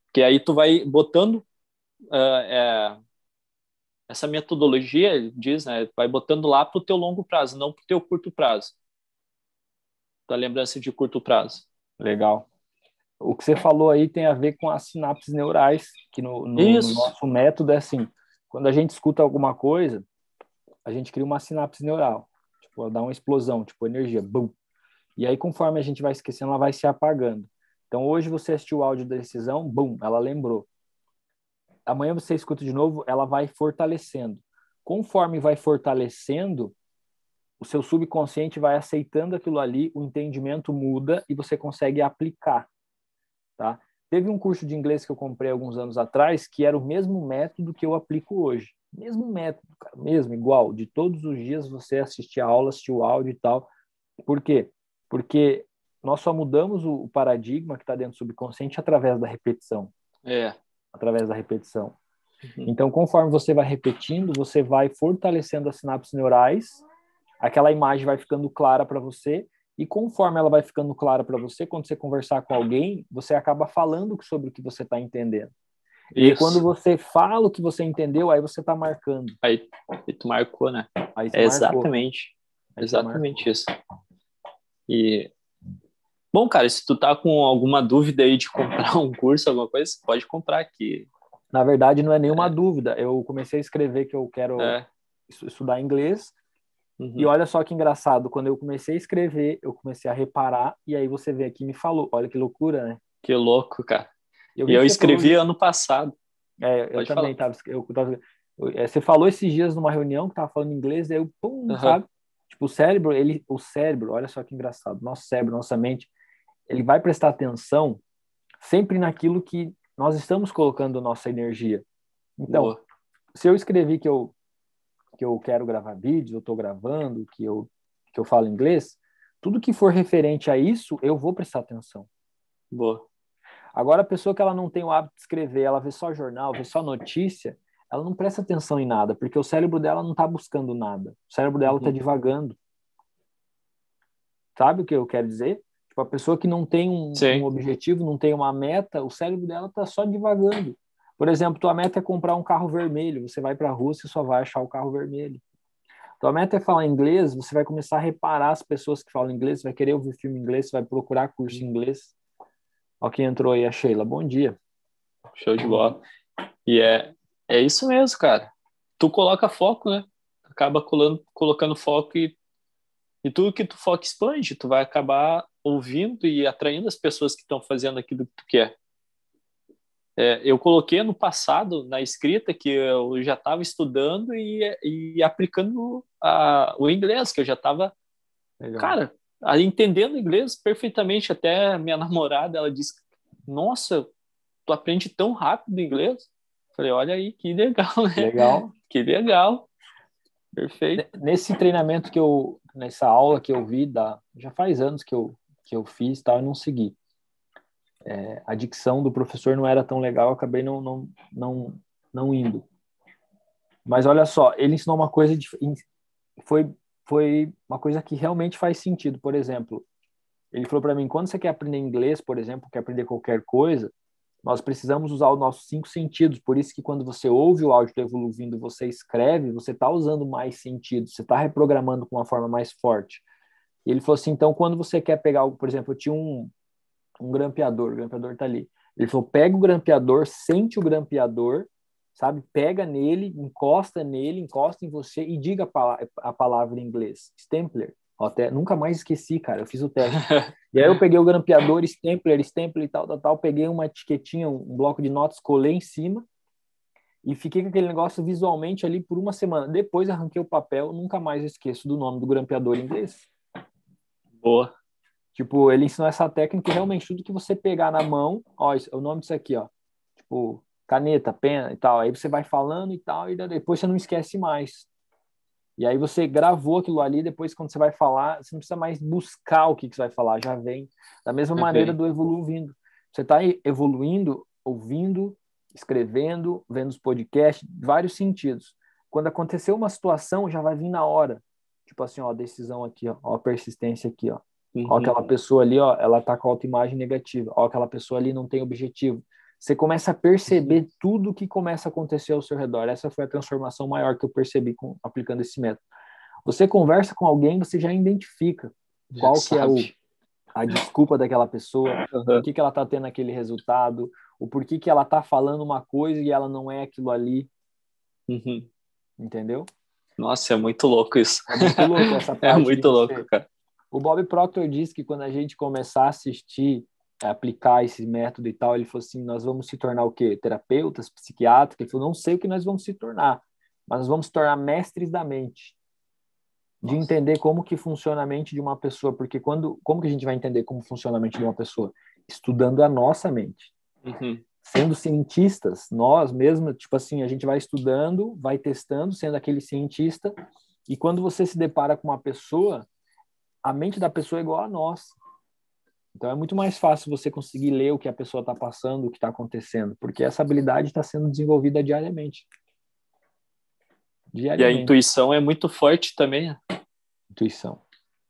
Porque aí tu vai botando uh, é, essa metodologia, ele diz, né, vai botando lá para o teu longo prazo, não para o teu curto prazo. Tua lembrança de curto prazo. Legal. O que você falou aí tem a ver com as sinapses neurais, que no, no, no nosso método é assim, quando a gente escuta alguma coisa, a gente cria uma sinapse neural, tipo, dá uma explosão, tipo, energia, bum. E aí, conforme a gente vai esquecendo, ela vai se apagando. Então, hoje você assistiu o áudio da decisão, bum, ela lembrou. Amanhã você escuta de novo, ela vai fortalecendo. Conforme vai fortalecendo, o seu subconsciente vai aceitando aquilo ali, o entendimento muda e você consegue aplicar, tá? Teve um curso de inglês que eu comprei alguns anos atrás que era o mesmo método que eu aplico hoje. Mesmo método, cara, mesmo, igual. De todos os dias você assistir a aula, assistir o áudio e tal. Por quê? Porque nós só mudamos o paradigma que está dentro do subconsciente através da repetição. É. Através da repetição. Uhum. Então, conforme você vai repetindo, você vai fortalecendo as sinapses neurais, aquela imagem vai ficando clara para você, e conforme ela vai ficando clara para você, quando você conversar com alguém, você acaba falando sobre o que você está entendendo. E quando você fala o que você entendeu, aí você está marcando. Aí, aí, tu marcou, né? É exatamente. Aí exatamente isso. E bom, cara, se tu tá com alguma dúvida aí de comprar *laughs* um curso, alguma coisa, pode comprar aqui. Na verdade, não é nenhuma é. dúvida. Eu comecei a escrever que eu quero é. estudar inglês. Uhum. E olha só que engraçado, quando eu comecei a escrever, eu comecei a reparar, e aí você vê aqui e me falou. Olha que loucura, né? Que louco, cara. Eu e eu escrevi falou... ano passado. É, eu Pode também tava, eu tava, é, Você falou esses dias numa reunião que tava falando inglês, aí eu, pum, uhum. sabe? Tipo, o cérebro, ele, o cérebro, olha só que engraçado, nosso cérebro, nossa mente, ele vai prestar atenção sempre naquilo que nós estamos colocando nossa energia. Então, Boa. se eu escrevi que eu que eu quero gravar vídeos, eu estou gravando, que eu que eu falo inglês, tudo que for referente a isso, eu vou prestar atenção. Boa. Agora, a pessoa que ela não tem o hábito de escrever, ela vê só jornal, vê só notícia, ela não presta atenção em nada, porque o cérebro dela não está buscando nada. O cérebro dela está uhum. divagando. Sabe o que eu quero dizer? Tipo, a pessoa que não tem um, um objetivo, não tem uma meta, o cérebro dela está só divagando. Por exemplo, tua meta é comprar um carro vermelho. Você vai para a rua, você só vai achar o carro vermelho. Tua meta é falar inglês, você vai começar a reparar as pessoas que falam inglês, vai querer ouvir filme em inglês, vai procurar curso em inglês. Ó, quem entrou aí, a Sheila. Bom dia. Show de bola. E é, é isso mesmo, cara. Tu coloca foco, né? Acaba colando, colocando foco e, e tudo que tu foca expande. Tu vai acabar ouvindo e atraindo as pessoas que estão fazendo aquilo que tu quer. É, eu coloquei no passado, na escrita, que eu já estava estudando e, e aplicando a, o inglês, que eu já estava. Cara, entendendo inglês perfeitamente. Até minha *laughs* namorada, ela disse: Nossa, tu aprende tão rápido inglês. Falei: Olha aí, que legal, né? Legal. *laughs* que legal. Perfeito. Nesse treinamento que eu, nessa aula que eu vi, da, já faz anos que eu, que eu fiz, tal, e não segui. É, a dicção do professor não era tão legal, eu acabei não, não, não, não indo. Mas olha só, ele ensinou uma coisa de, foi foi uma coisa que realmente faz sentido. Por exemplo, ele falou para mim: quando você quer aprender inglês, por exemplo, quer aprender qualquer coisa, nós precisamos usar os nossos cinco sentidos. Por isso que quando você ouve o áudio do Evoluindo, você escreve, você está usando mais sentidos, você está reprogramando com uma forma mais forte. E ele falou assim: então, quando você quer pegar algo, por exemplo, eu tinha um, um grampeador, o grampeador tá ali. Ele falou: pega o grampeador, sente o grampeador, sabe? Pega nele, encosta nele, encosta em você e diga a, a palavra em inglês. Stempler. Até, nunca mais esqueci, cara. Eu fiz o teste. *laughs* e aí eu peguei o grampeador, stempler, stempler e tal, tal, tal. Peguei uma etiquetinha, um bloco de notas, colei em cima e fiquei com aquele negócio visualmente ali por uma semana. Depois arranquei o papel, nunca mais esqueço do nome do grampeador em inglês. Boa. Tipo, ele ensinou essa técnica e realmente tudo que você pegar na mão, ó, o nome disso aqui, ó. Tipo, caneta, pena e tal. Aí você vai falando e tal, e depois você não esquece mais. E aí você gravou aquilo ali, depois quando você vai falar, você não precisa mais buscar o que, que você vai falar, já vem. Da mesma okay. maneira do evoluindo. Você está evoluindo, ouvindo, escrevendo, vendo os podcasts, vários sentidos. Quando aconteceu uma situação, já vai vir na hora. Tipo assim, ó, a decisão aqui, ó, ó a persistência aqui, ó. Uhum. Ó, aquela pessoa ali, ó, ela tá com autoimagem negativa. Ó, aquela pessoa ali não tem objetivo. Você começa a perceber uhum. tudo que começa a acontecer ao seu redor. Essa foi a transformação maior que eu percebi com, aplicando esse método. Você conversa com alguém, você já identifica já qual que é o, a desculpa daquela pessoa, uhum. por que, que ela tá tendo aquele resultado, o porquê que ela tá falando uma coisa e ela não é aquilo ali. Uhum. Entendeu? Nossa, é muito louco isso. É muito louco essa *laughs* é parte. é muito louco, cara. O Bob Proctor disse que quando a gente começar a assistir, aplicar esse método e tal, ele falou assim: nós vamos se tornar o quê? Terapeutas, psiquiatras? Ele falou: não sei o que nós vamos se tornar, mas nós vamos se tornar mestres da mente. De Nossa. entender como que funciona a mente de uma pessoa, porque quando, como que a gente vai entender como funciona a mente de uma pessoa? Estudando a nossa mente. Uhum. Sendo cientistas, nós mesmos, tipo assim, a gente vai estudando, vai testando, sendo aquele cientista, e quando você se depara com uma pessoa, a mente da pessoa é igual a nossa. Então é muito mais fácil você conseguir ler o que a pessoa está passando, o que está acontecendo, porque essa habilidade está sendo desenvolvida diariamente. diariamente. E a intuição é muito forte também. Né? Intuição.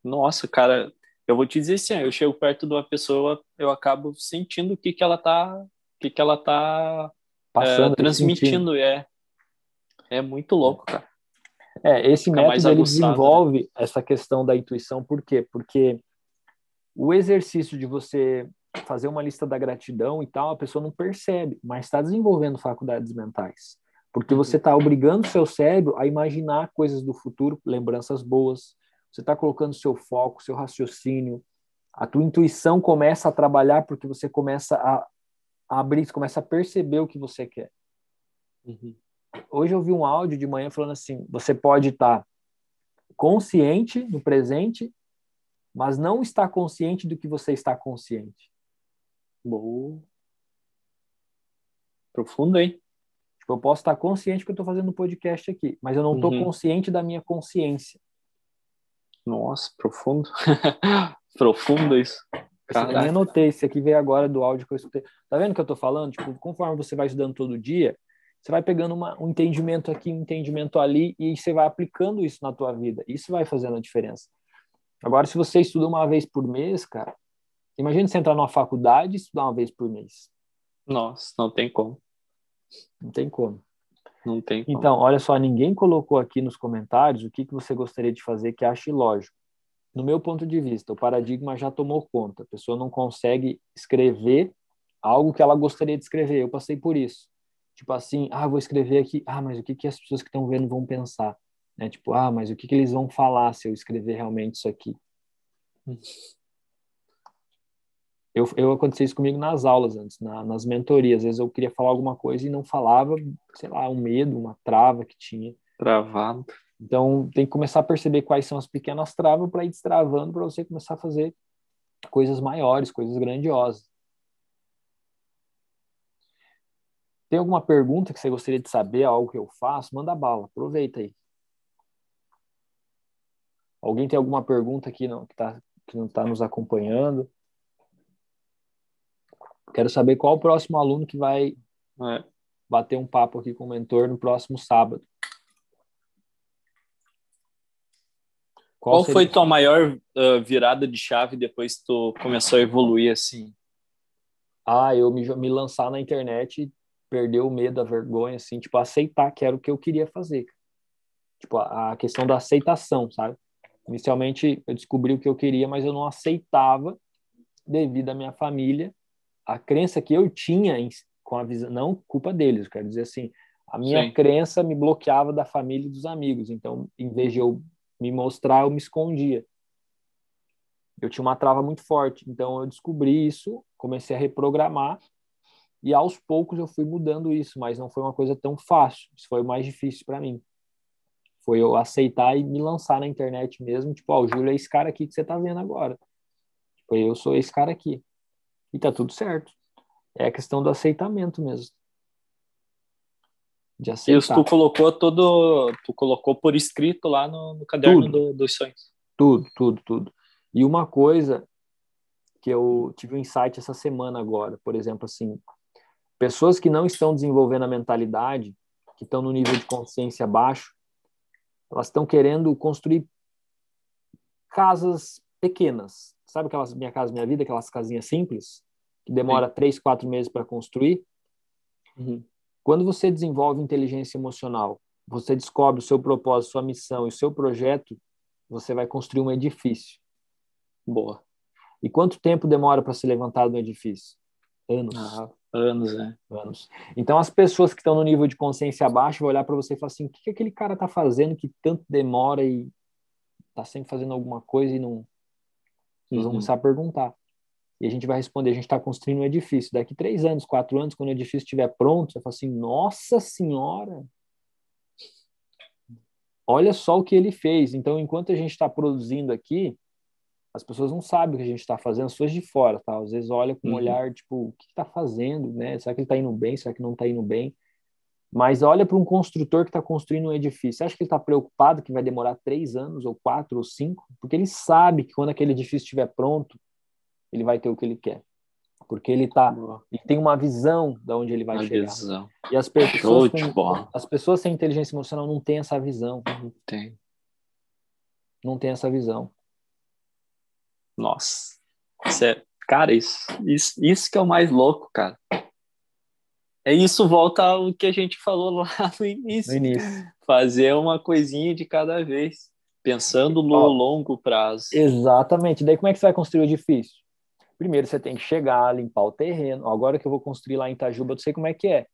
Nossa, cara, eu vou te dizer assim, eu chego perto de uma pessoa, eu acabo sentindo o que que ela tá, o que que ela tá Passando, é, transmitindo, é é muito louco, cara. É, esse Fica método ele né? desenvolve né? essa questão da intuição, por quê? Porque o exercício de você fazer uma lista da gratidão e tal, a pessoa não percebe, mas está desenvolvendo faculdades mentais. Porque você está obrigando o seu cérebro a imaginar coisas do futuro, lembranças boas. Você está colocando seu foco, seu raciocínio. A tua intuição começa a trabalhar porque você começa a, a abrir, você começa a perceber o que você quer. Uhum hoje eu vi um áudio de manhã falando assim: você pode estar consciente no presente, mas não está consciente do que você está consciente. Boa. Profundo, hein? Tipo, eu posso estar consciente que eu estou fazendo um podcast aqui, mas eu não estou uhum. consciente da minha consciência. Nossa, profundo. *laughs* profundo isso. Eu nem anotei, esse aqui veio agora do áudio que eu escutei. Tá vendo o que eu tô falando? Tipo, conforme você vai estudando todo dia, você vai pegando uma, um entendimento aqui, um entendimento ali, e você vai aplicando isso na tua vida. Isso vai fazendo a diferença. Agora, se você estuda uma vez por mês, cara, imagina você entrar numa faculdade e estudar uma vez por mês. Nossa, não tem como. Não tem como. Não tem como. Então, olha só, ninguém colocou aqui nos comentários o que, que você gostaria de fazer que ache lógico. No meu ponto de vista, o paradigma já tomou conta. A pessoa não consegue escrever algo que ela gostaria de escrever. Eu passei por isso. Tipo assim, ah, vou escrever aqui, ah, mas o que, que as pessoas que estão vendo vão pensar? Né? Tipo, ah, mas o que, que eles vão falar se eu escrever realmente isso aqui? Eu, eu aconteceu isso comigo nas aulas antes, na, nas mentorias. Às vezes eu queria falar alguma coisa e não falava, sei lá, um medo, uma trava que tinha. Travado. Então tem que começar a perceber quais são as pequenas travas para ir destravando para você começar a fazer coisas maiores, coisas grandiosas. Tem alguma pergunta que você gostaria de saber, algo que eu faço? Manda bala, aproveita aí. Alguém tem alguma pergunta aqui não, que, tá, que não está nos acompanhando? Quero saber qual o próximo aluno que vai é. bater um papo aqui com o mentor no próximo sábado. Qual, qual foi tua maior uh, virada de chave depois que tu começou a evoluir assim? Ah, eu me, me lançar na internet perder o medo, a vergonha, assim, tipo, aceitar que era o que eu queria fazer. Tipo, a, a questão da aceitação, sabe? Inicialmente eu descobri o que eu queria, mas eu não aceitava devido à minha família, a crença que eu tinha em, com a visão, não culpa deles, quero dizer assim, a minha Sim. crença me bloqueava da família e dos amigos. Então, em vez de eu me mostrar, eu me escondia. Eu tinha uma trava muito forte. Então, eu descobri isso, comecei a reprogramar e aos poucos eu fui mudando isso, mas não foi uma coisa tão fácil. Isso foi o mais difícil para mim. Foi eu aceitar e me lançar na internet mesmo, tipo, ó, oh, o Júlio é esse cara aqui que você tá vendo agora. Tipo, eu sou esse cara aqui. E tá tudo certo. É a questão do aceitamento mesmo. De aceitar. Isso tu colocou todo, tu colocou por escrito lá no, no caderno do, dos sonhos. Tudo, tudo, tudo. E uma coisa que eu tive um insight essa semana agora, por exemplo, assim, pessoas que não estão desenvolvendo a mentalidade, que estão no nível de consciência baixo, elas estão querendo construir casas pequenas. Sabe aquelas Minha Casa Minha Vida, aquelas casinhas simples, que demora Sim. três, quatro meses para construir? Uhum. Quando você desenvolve inteligência emocional, você descobre o seu propósito, sua missão e o seu projeto, você vai construir um edifício. Boa. E quanto tempo demora para ser levantado um edifício? Anos. Ah, anos, né? Anos. Então, as pessoas que estão no nível de consciência abaixo vão olhar para você e falar assim: o que, que aquele cara está fazendo que tanto demora e está sempre fazendo alguma coisa e não. Eles uhum. vão começar a perguntar. E a gente vai responder: a gente está construindo um edifício. Daqui três anos, quatro anos, quando o edifício estiver pronto, você fala assim: nossa senhora! Olha só o que ele fez. Então, enquanto a gente está produzindo aqui, as pessoas não sabem o que a gente está fazendo, as pessoas de fora, tá? Às vezes olha com um uhum. olhar, tipo, o que está fazendo, né? Será que ele está indo bem? Será que não está indo bem? Mas olha para um construtor que está construindo um edifício. Você acha que ele está preocupado que vai demorar três anos, ou quatro, ou cinco? Porque ele sabe que quando aquele edifício estiver pronto, ele vai ter o que ele quer. Porque ele tá, ele tem uma visão de onde ele vai uma chegar. Visão. E as pessoas, com, as pessoas sem inteligência emocional não têm essa visão. Não tem. Não tem essa visão. Nossa. Isso é, cara, isso, isso, isso que é o mais louco, cara. É isso volta ao que a gente falou lá *laughs* no início. No início. Fazer uma coisinha de cada vez, pensando no longo prazo. Exatamente. Daí como é que você vai construir o edifício? Primeiro você tem que chegar, limpar o terreno. Agora que eu vou construir lá em Itajuba, eu sei como é que é.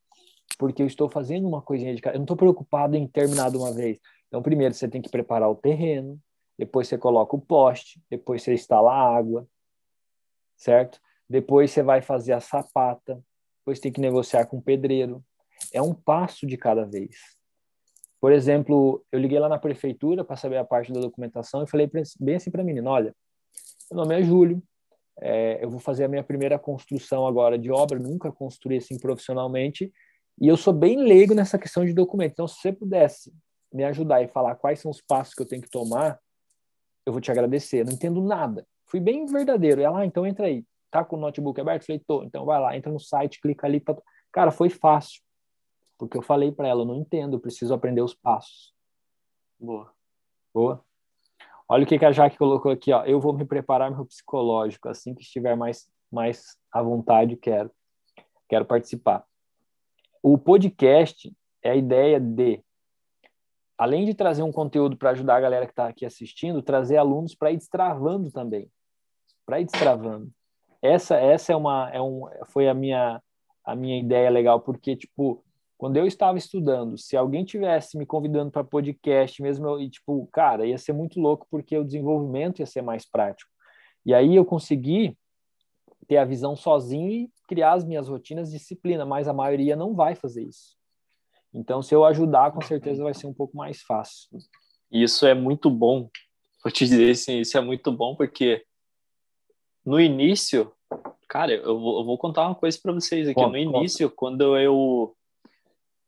Porque eu estou fazendo uma coisinha de cada. Eu não estou preocupado em terminar de uma vez. Então, primeiro você tem que preparar o terreno, depois você coloca o poste, depois você instala a água, certo? Depois você vai fazer a sapata, depois tem que negociar com o pedreiro. É um passo de cada vez. Por exemplo, eu liguei lá na prefeitura para saber a parte da documentação e falei bem assim para a menina: olha, meu nome é Júlio, é, eu vou fazer a minha primeira construção agora de obra, nunca construí assim profissionalmente, e eu sou bem leigo nessa questão de documento. Então, se você pudesse me ajudar e falar quais são os passos que eu tenho que tomar, eu vou te agradecer. Não entendo nada. Fui bem verdadeiro. Ela, ah, então entra aí. Tá com o notebook aberto? Falei, tô. Então vai lá, entra no site, clica ali. Pra... Cara, foi fácil. Porque eu falei para ela, eu não entendo, eu preciso aprender os passos. Boa. Boa. Olha o que, que a Jaque colocou aqui, ó. Eu vou me preparar meu psicológico. Assim que estiver mais, mais à vontade, quero. Quero participar. O podcast é a ideia de além de trazer um conteúdo para ajudar a galera que está aqui assistindo, trazer alunos para ir destravando também, para ir destravando. Essa essa é uma é um foi a minha a minha ideia legal porque tipo quando eu estava estudando, se alguém tivesse me convidando para podcast mesmo eu, e tipo cara ia ser muito louco porque o desenvolvimento ia ser mais prático. E aí eu consegui ter a visão sozinho e criar as minhas rotinas, disciplina, mas a maioria não vai fazer isso. Então, se eu ajudar, com certeza vai ser um pouco mais fácil. Isso é muito bom. Vou te dizer assim, isso é muito bom porque no início, cara, eu vou, eu vou contar uma coisa para vocês aqui. Conta, no início, conta. quando eu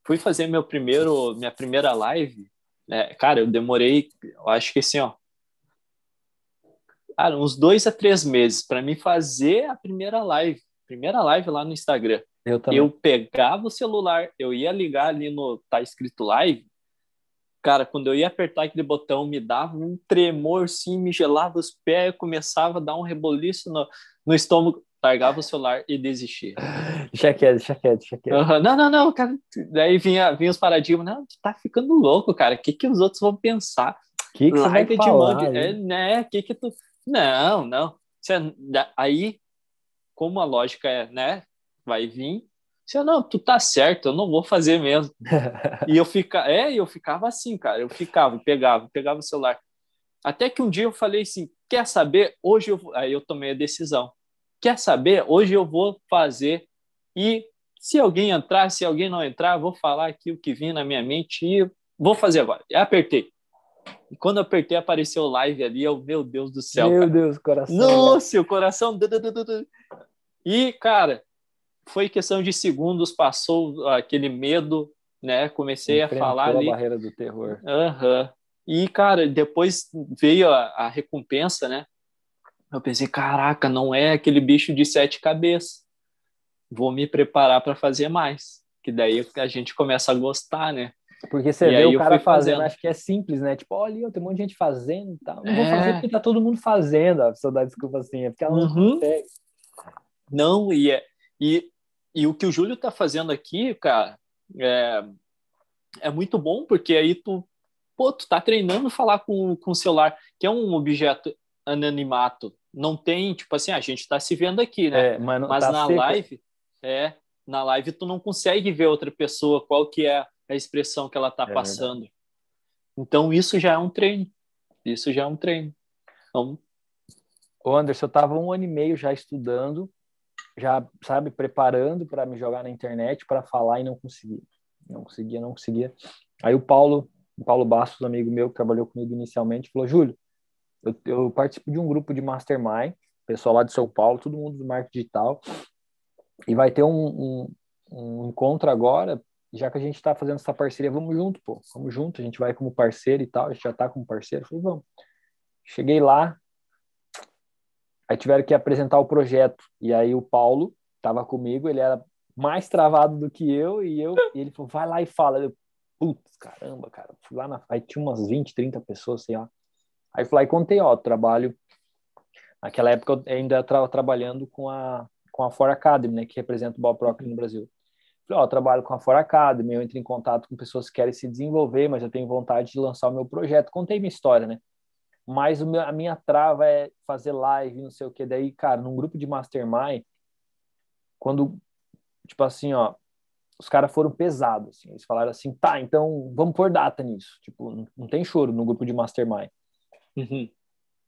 fui fazer meu primeiro, minha primeira live, né, cara, eu demorei, eu acho que assim, ó, cara, uns dois a três meses para me fazer a primeira live, primeira live lá no Instagram. Eu, eu pegava o celular, eu ia ligar ali no tá escrito live. Cara, quando eu ia apertar aquele botão, me dava um tremor, sim, me gelava os pés, começava a dar um reboliço no, no estômago, largava o celular e desistia. *laughs* Deixa quieto, deixa quieto, deixa quieto. Uhum. Não, não, não, cara. Daí vinha, vinha os paradigmas, não, tu tá ficando louco, cara. O que que os outros vão pensar? O que que você vai falar? É, né? Que que tu... Não, não. Aí como a lógica é, né, vai vir, você, não, tu tá certo, eu não vou fazer mesmo. *laughs* e eu fica, é, eu ficava assim, cara, eu ficava, pegava, pegava o celular. Até que um dia eu falei assim, quer saber? Hoje eu aí eu tomei a decisão. Quer saber? Hoje eu vou fazer e se alguém entrar, se alguém não entrar, vou falar aqui o que vinha na minha mente e vou fazer agora. E apertei. E quando eu apertei, apareceu live ali, eu, meu Deus do céu. Meu cara. Deus, coração. Nossa, o coração. E, cara, foi questão de segundos, passou aquele medo, né? Comecei Enfrentou a falar ali. a barreira do terror. Aham. Uhum. E, cara, depois veio a, a recompensa, né? Eu pensei, caraca, não é aquele bicho de sete cabeças. Vou me preparar para fazer mais. Que daí a gente começa a gostar, né? Porque você e vê o cara fazendo, fazendo, acho que é simples, né? Tipo, olha, tem um monte de gente fazendo e tal. Não é... vou fazer porque tá todo mundo fazendo. A pessoa dá desculpa assim, é porque ela não uhum. consegue. Não, e, é, e, e o que o Júlio tá fazendo aqui, cara, é, é muito bom, porque aí tu, pô, tu tá treinando falar com, com o celular, que é um objeto anonimato. Não tem, tipo assim, a gente tá se vendo aqui, né? É, mas, mas tá na live, é, na live tu não consegue ver outra pessoa, qual que é a expressão que ela está é passando. Verdade. Então, isso já é um treino. Isso já é um treino. Então... Ô Anderson, eu estava um ano e meio já estudando, já, sabe, preparando para me jogar na internet para falar e não conseguia. Não conseguia, não conseguia. Aí o Paulo, o Paulo Bastos, amigo meu, que trabalhou comigo inicialmente, falou: Júlio, eu, eu participo de um grupo de mastermind, pessoal lá de São Paulo, todo mundo do marketing digital, e vai ter um, um, um encontro agora já que a gente está fazendo essa parceria, vamos junto, pô, vamos junto, a gente vai como parceiro e tal, a gente já está como parceiro, falei, vamos. Cheguei lá, aí tiveram que apresentar o projeto, e aí o Paulo estava comigo, ele era mais travado do que eu, e eu e ele falou, vai lá e fala. Eu, putz, caramba, cara, fui lá na, aí tinha umas 20, 30 pessoas, sei lá. Aí fui lá e contei, ó, trabalho, naquela época eu ainda estava trabalhando com a, com a For Academy, né, que representa o Bob Proctor no Brasil. Falei, ó, trabalho com a For Academy, eu entro em contato com pessoas que querem se desenvolver, mas eu tenho vontade de lançar o meu projeto. Contei minha história, né? Mas meu, a minha trava é fazer live, não sei o que. Daí, cara, num grupo de mastermind, quando, tipo assim, ó, os caras foram pesados, assim, eles falaram assim, tá, então vamos pôr data nisso. Tipo, não, não tem choro no grupo de mastermind. Uhum.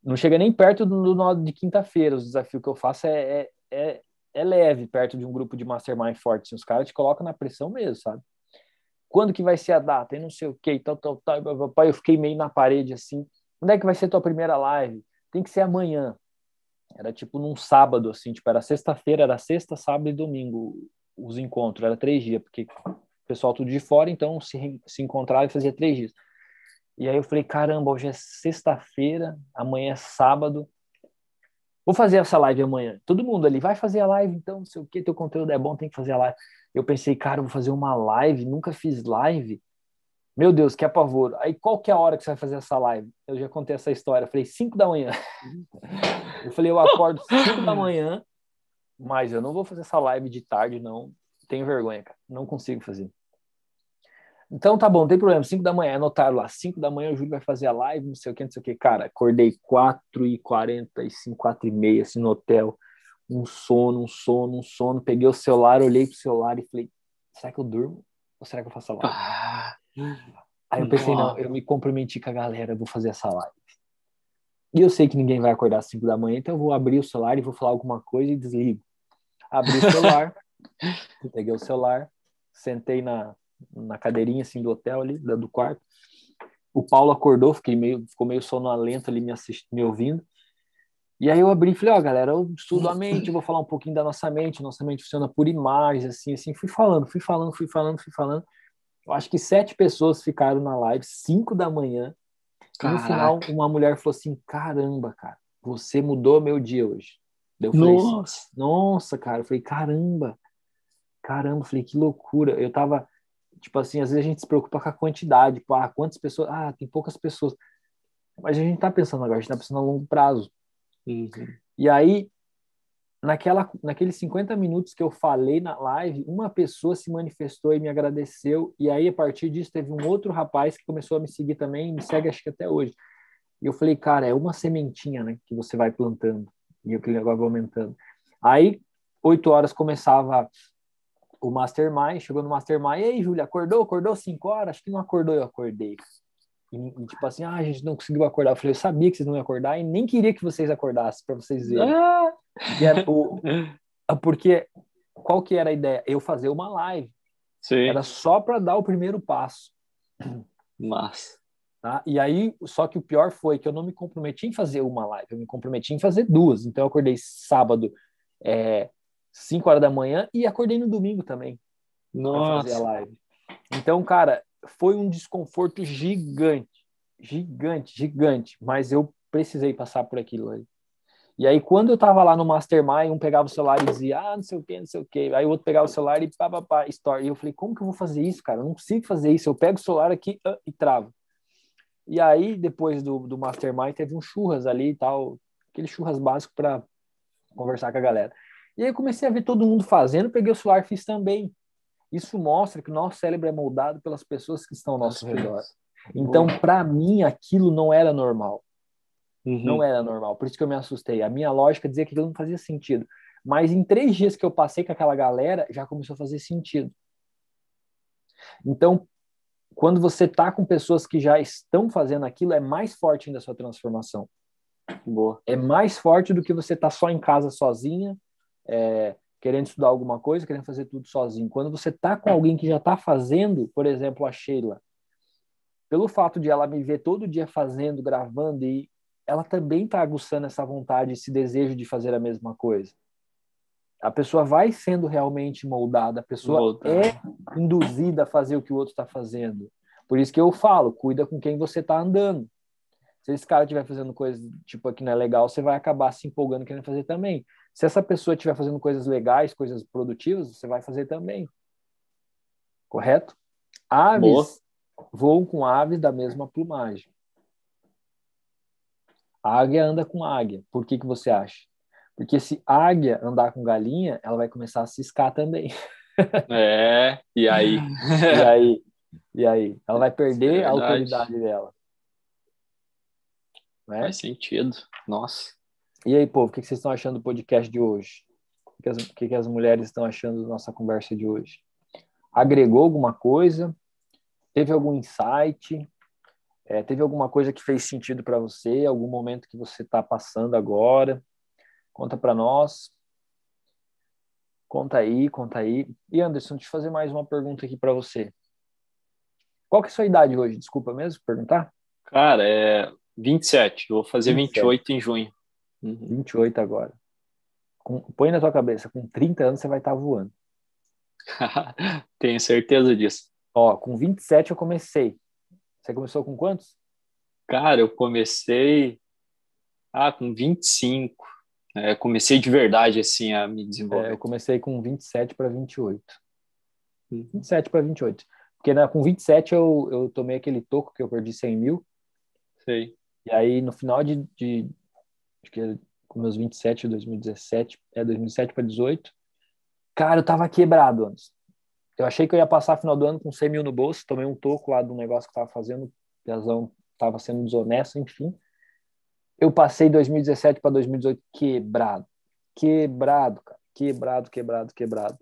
Não chega nem perto do, do de quinta-feira. Os desafios que eu faço é, é, é é leve perto de um grupo de mastermind forte. Assim, os caras te colocam na pressão mesmo, sabe? Quando que vai ser a data? E não sei o que, tal, tal, tal. Eu fiquei meio na parede assim. Quando é que vai ser tua primeira live? Tem que ser amanhã. Era tipo num sábado, assim, tipo, era sexta-feira, era sexta, sábado e domingo os encontros, era três dias, porque o pessoal tudo de fora, então se, se encontrava e fazia três dias. E aí eu falei, caramba, hoje é sexta-feira, amanhã é sábado, Vou fazer essa live amanhã. Todo mundo ali vai fazer a live, então, não sei o que, teu conteúdo é bom, tem que fazer a live. Eu pensei, cara, vou fazer uma live, nunca fiz live. Meu Deus, que apavoro. Aí qual que é a hora que você vai fazer essa live? Eu já contei essa história. Eu falei, 5 da manhã. *laughs* eu falei, eu acordo *laughs* 5 da manhã, mas eu não vou fazer essa live de tarde, não. Tenho vergonha, cara. Não consigo fazer. Então tá bom, não tem problema. 5 da manhã, anotaram lá. 5 da manhã o Júlio vai fazer a live, não sei o que, não sei o que. Cara, acordei 4 e 45, 4 e meia, assim, no hotel. Um sono, um sono, um sono. Peguei o celular, olhei pro celular e falei, será que eu durmo? Ou será que eu faço a live? Ah, Aí eu pensei, não, eu me comprometi com a galera, vou fazer essa live. E eu sei que ninguém vai acordar às 5 da manhã, então eu vou abrir o celular e vou falar alguma coisa e desligo. Abri o celular, *laughs* peguei o celular, sentei na, na cadeirinha assim do hotel ali, do quarto. O Paulo acordou, fiquei meio, ficou meio sonolento ali me, assistindo, me ouvindo. E aí eu abri e falei, ó, oh, galera, eu estudo a mente, vou falar um pouquinho da nossa mente, nossa mente funciona por imagens, assim, assim, fui falando, fui falando, fui falando, fui falando. Eu acho que sete pessoas ficaram na live, cinco da manhã. E no final, uma mulher falou assim, caramba, cara, você mudou meu dia hoje. Eu falei, nossa. nossa, cara, eu falei, caramba, caramba, eu falei, que loucura. Eu tava, Tipo assim, às vezes a gente se preocupa com a quantidade, tipo, ah, quantas pessoas, ah, tem poucas pessoas. Mas a gente tá pensando agora, a gente tá pensando a longo prazo. Uhum. E aí, naquela, naqueles 50 minutos que eu falei na live, uma pessoa se manifestou e me agradeceu. E aí, a partir disso, teve um outro rapaz que começou a me seguir também, me segue acho que até hoje. E eu falei, cara, é uma sementinha, né, que você vai plantando. E aquele negócio vai aumentando. Aí, 8 horas começava o Mastermind, chegou no Mastermind, e aí, Júlia, acordou? Acordou 5 horas? Acho que não acordou, eu acordei. E, tipo assim, ah, a gente não conseguiu acordar. Eu falei, eu sabia que vocês não iam acordar e nem queria que vocês acordassem, para vocês verem. Ah! Era, o, porque qual que era a ideia? Eu fazer uma live. Sim. Era só para dar o primeiro passo. Mas. Tá? E aí, só que o pior foi que eu não me comprometi em fazer uma live, eu me comprometi em fazer duas. Então, eu acordei sábado, é, 5 horas da manhã, e acordei no domingo também. Nossa. fazer a live. Então, cara, foi um desconforto gigante, gigante, gigante. Mas eu precisei passar por aquilo aí. E aí, quando eu tava lá no Mastermind, um pegava o celular e dizia, ah, não sei o que, não sei o que. Aí o outro pegava o celular e pá, pá, pá, story. E eu falei, como que eu vou fazer isso, cara? Eu não consigo fazer isso. Eu pego o celular aqui uh, e travo. E aí, depois do, do Mastermind, teve um churras ali e tal, aquele churras básico para conversar com a galera. E aí comecei a ver todo mundo fazendo, peguei o celular e fiz também. Isso mostra que o nosso cérebro é moldado pelas pessoas que estão ao nosso redor. Então, para mim, aquilo não era normal. Uhum. Não era normal. Por isso que eu me assustei. A minha lógica dizia que aquilo não fazia sentido. Mas em três dias que eu passei com aquela galera, já começou a fazer sentido. Então, quando você tá com pessoas que já estão fazendo aquilo, é mais forte ainda a sua transformação. Boa. É mais forte do que você tá só em casa sozinha, é, querendo estudar alguma coisa, querendo fazer tudo sozinho. Quando você tá com alguém que já tá fazendo, por exemplo, a Sheila, pelo fato de ela me ver todo dia fazendo, gravando e ela também está aguçando essa vontade, esse desejo de fazer a mesma coisa. A pessoa vai sendo realmente moldada, a pessoa é induzida a fazer o que o outro está fazendo. Por isso que eu falo, cuida com quem você está andando. Se esse cara estiver fazendo coisas tipo que não é legal, você vai acabar se empolgando querendo fazer também. Se essa pessoa estiver fazendo coisas legais, coisas produtivas, você vai fazer também. Correto? Aves Boa. voam com aves da mesma plumagem. A águia anda com águia. Por que, que você acha? Porque se águia andar com galinha, ela vai começar a ciscar também. *laughs* É, e aí? e aí? E aí? Ela vai perder é a autoridade dela. Né? Faz sentido. Nossa. E aí, povo, o que vocês estão achando do podcast de hoje? O que as, o que as mulheres estão achando da nossa conversa de hoje? Agregou alguma coisa? Teve algum insight? É, teve alguma coisa que fez sentido para você? Algum momento que você está passando agora? Conta para nós. Conta aí, conta aí. E Anderson, deixa eu fazer mais uma pergunta aqui para você. Qual que é a sua idade hoje? Desculpa mesmo perguntar? Cara, é 27. Eu vou fazer 27. 28 em junho. Uhum. 28 agora. Com, põe na tua cabeça, com 30 anos você vai estar tá voando. *laughs* Tenho certeza disso. Ó, com 27 eu comecei. Você começou com quantos? Cara, eu comecei ah, com 25. É, comecei de verdade assim a me desenvolver. É, eu comecei com 27 para 28. Uhum. 27 para 28. Porque né, com 27 eu, eu tomei aquele toco que eu perdi 100 mil. Sei. E aí no final de, de, de que com meus 27, 2017, é 2007 para 18, cara, eu tava quebrado antes. Eu achei que eu ia passar final do ano com 100 mil no bolso, tomei um toco lá do negócio que estava fazendo, Piazão estava sendo desonesto, enfim. Eu passei 2017 para 2018 quebrado. Quebrado, cara. Quebrado, quebrado, quebrado.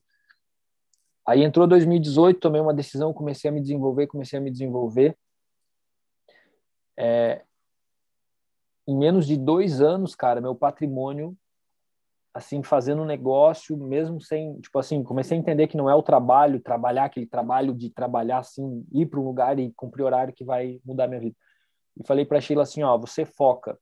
Aí entrou 2018, tomei uma decisão, comecei a me desenvolver, comecei a me desenvolver. É, em menos de dois anos, cara, meu patrimônio assim, fazendo um negócio, mesmo sem, tipo assim, comecei a entender que não é o trabalho, trabalhar aquele trabalho de trabalhar assim, ir para um lugar e cumprir horário que vai mudar minha vida. E falei para Sheila assim, ó, você foca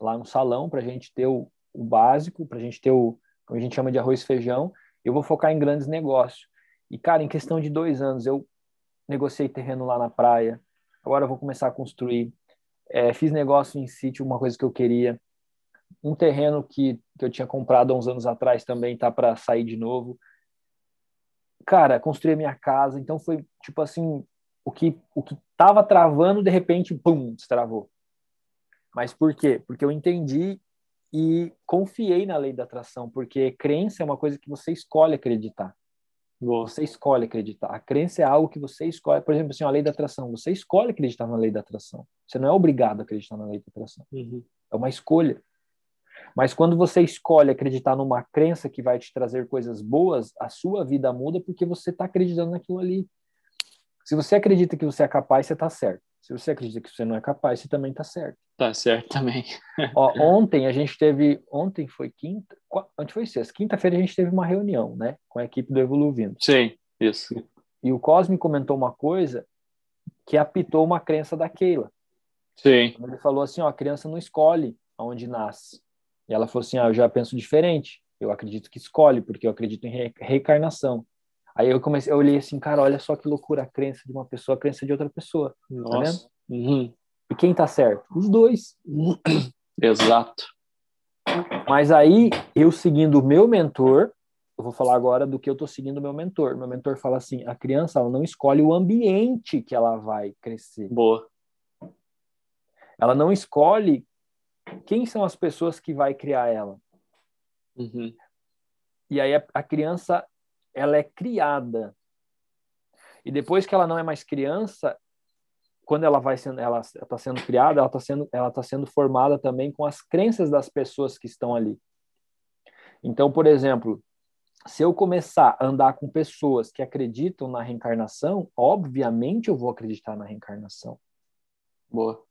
lá no salão para a gente ter o, o básico, para a gente ter o, como a gente chama de arroz e feijão, eu vou focar em grandes negócios. E, cara, em questão de dois anos, eu negociei terreno lá na praia, agora eu vou começar a construir, é, fiz negócio em sítio, uma coisa que eu queria, um terreno que, que eu tinha comprado há uns anos atrás também tá para sair de novo. Cara, construí a minha casa, então foi tipo assim, o que o que tava travando de repente, pum, destravou. Mas por quê? Porque eu entendi e confiei na lei da atração, porque crença é uma coisa que você escolhe acreditar. Você escolhe acreditar. A crença é algo que você escolhe. Por exemplo, assim, a lei da atração. Você escolhe acreditar na lei da atração. Você não é obrigado a acreditar na lei da atração. Uhum. É uma escolha. Mas quando você escolhe acreditar numa crença que vai te trazer coisas boas, a sua vida muda porque você está acreditando naquilo ali. Se você acredita que você é capaz, você está certo. Se você acredita que você não é capaz, você também está certo. Tá certo também. Ó, ontem a gente teve, ontem foi quinta, ontem foi sexta, quinta-feira a gente teve uma reunião, né, com a equipe do Evoluindo. Sim, isso. E, e o Cosme comentou uma coisa que apitou uma crença da Keila. Sim. Ele falou assim, ó, a criança não escolhe aonde nasce. E ela falou assim, ah, eu já penso diferente. Eu acredito que escolhe, porque eu acredito em re reencarnação. Aí eu comecei, eu olhei assim, cara, olha só que loucura a crença de uma pessoa, a crença de outra pessoa. Tá Nossa. Tá uhum. E quem tá certo? Os dois. *clears throat* Exato. Mas aí, eu seguindo o meu mentor, eu vou falar agora do que eu tô seguindo o meu mentor. Meu mentor fala assim: a criança ela não escolhe o ambiente que ela vai crescer. Boa. Ela não escolhe quem são as pessoas que vai criar ela. Uhum. E aí a, a criança ela é criada. E depois que ela não é mais criança, quando ela vai sendo, ela está sendo criada, ela está sendo, ela tá sendo formada também com as crenças das pessoas que estão ali. Então, por exemplo, se eu começar a andar com pessoas que acreditam na reencarnação, obviamente eu vou acreditar na reencarnação. Boa.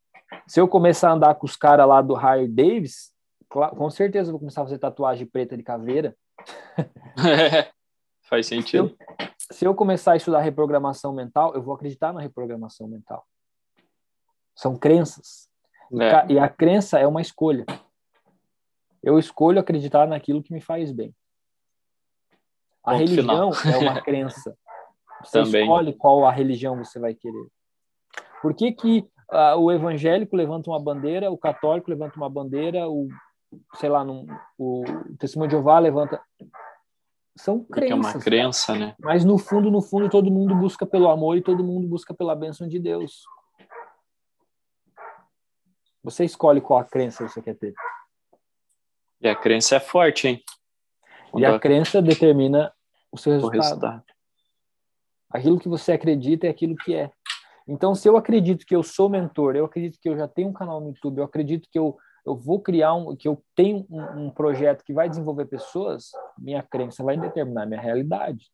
Se eu começar a andar com os caras lá do Harry Davis, com certeza eu vou começar a fazer tatuagem preta de caveira. *laughs* Faz sentido. Se eu, se eu começar a estudar reprogramação mental, eu vou acreditar na reprogramação mental. São crenças. É. E a crença é uma escolha. Eu escolho acreditar naquilo que me faz bem. A Ponto religião final. é uma *laughs* crença. Você Também. escolhe qual a religião você vai querer. Por que, que uh, o evangélico levanta uma bandeira, o católico levanta uma bandeira, o sei lá, num, o testemunho de Jeová levanta são crenças. é uma crença, né? Mas no fundo, no fundo, todo mundo busca pelo amor e todo mundo busca pela bênção de Deus. Você escolhe qual a crença você quer ter. E a crença é forte, hein? Quando e a crença determina o seu resultado. O resultado. Aquilo que você acredita é aquilo que é. Então, se eu acredito que eu sou mentor, eu acredito que eu já tenho um canal no YouTube, eu acredito que eu eu vou criar um, que eu tenho um, um, projeto que vai desenvolver pessoas, minha crença vai determinar minha realidade.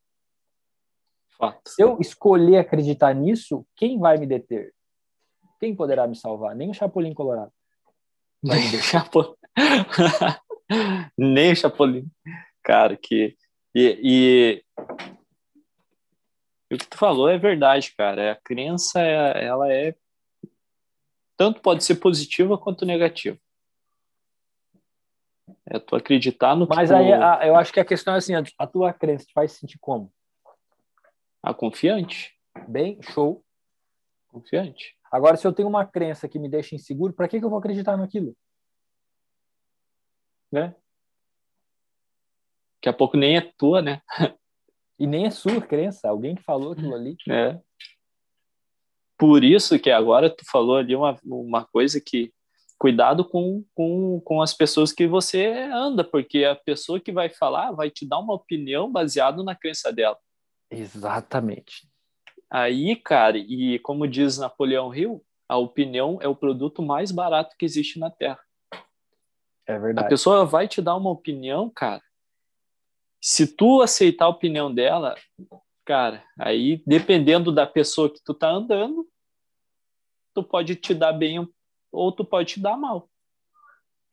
Fato. Se eu escolher acreditar nisso, quem vai me deter? Quem poderá me salvar? Nem o Chapolin Colorado. Nem o Chapolin. *laughs* Nem o Chapolin. Cara, que. E, e, o que tu falou é verdade, cara. A crença, ela é. Tanto pode ser positiva quanto negativa. É tu acreditar no Mas aí a, eu acho que a questão é assim: a tua crença te faz sentir como? A confiante. Bem, show. Confiante. Agora, se eu tenho uma crença que me deixa inseguro, para que, que eu vou acreditar naquilo? Né? Daqui a pouco nem é tua, né? e nem é sua crença, alguém que falou aquilo ali. É. Por isso que agora tu falou ali uma, uma coisa que cuidado com, com, com as pessoas que você anda, porque a pessoa que vai falar vai te dar uma opinião baseada na crença dela. Exatamente. Aí, cara, e como diz Napoleão Hill, a opinião é o produto mais barato que existe na Terra. É verdade. A pessoa vai te dar uma opinião, cara. Se tu aceitar a opinião dela, cara, aí dependendo da pessoa que tu tá andando, tu pode te dar bem ou tu pode te dar mal.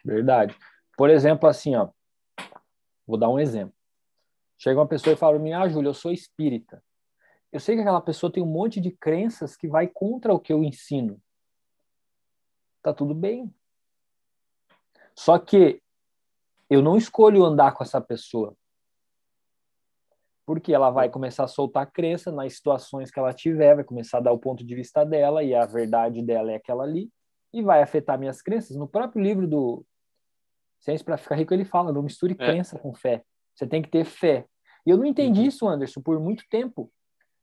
Verdade. Por exemplo, assim, ó, vou dar um exemplo. Chega uma pessoa e fala para mim, ah, Júlio, eu sou espírita. Eu sei que aquela pessoa tem um monte de crenças que vai contra o que eu ensino. Tá tudo bem. Só que eu não escolho andar com essa pessoa. Porque ela vai começar a soltar crença nas situações que ela tiver, vai começar a dar o ponto de vista dela e a verdade dela é aquela ali e vai afetar minhas crenças. No próprio livro do Ciência para Ficar Rico, ele fala: não misture é. crença com fé. Você tem que ter fé. E eu não entendi uhum. isso, Anderson, por muito tempo.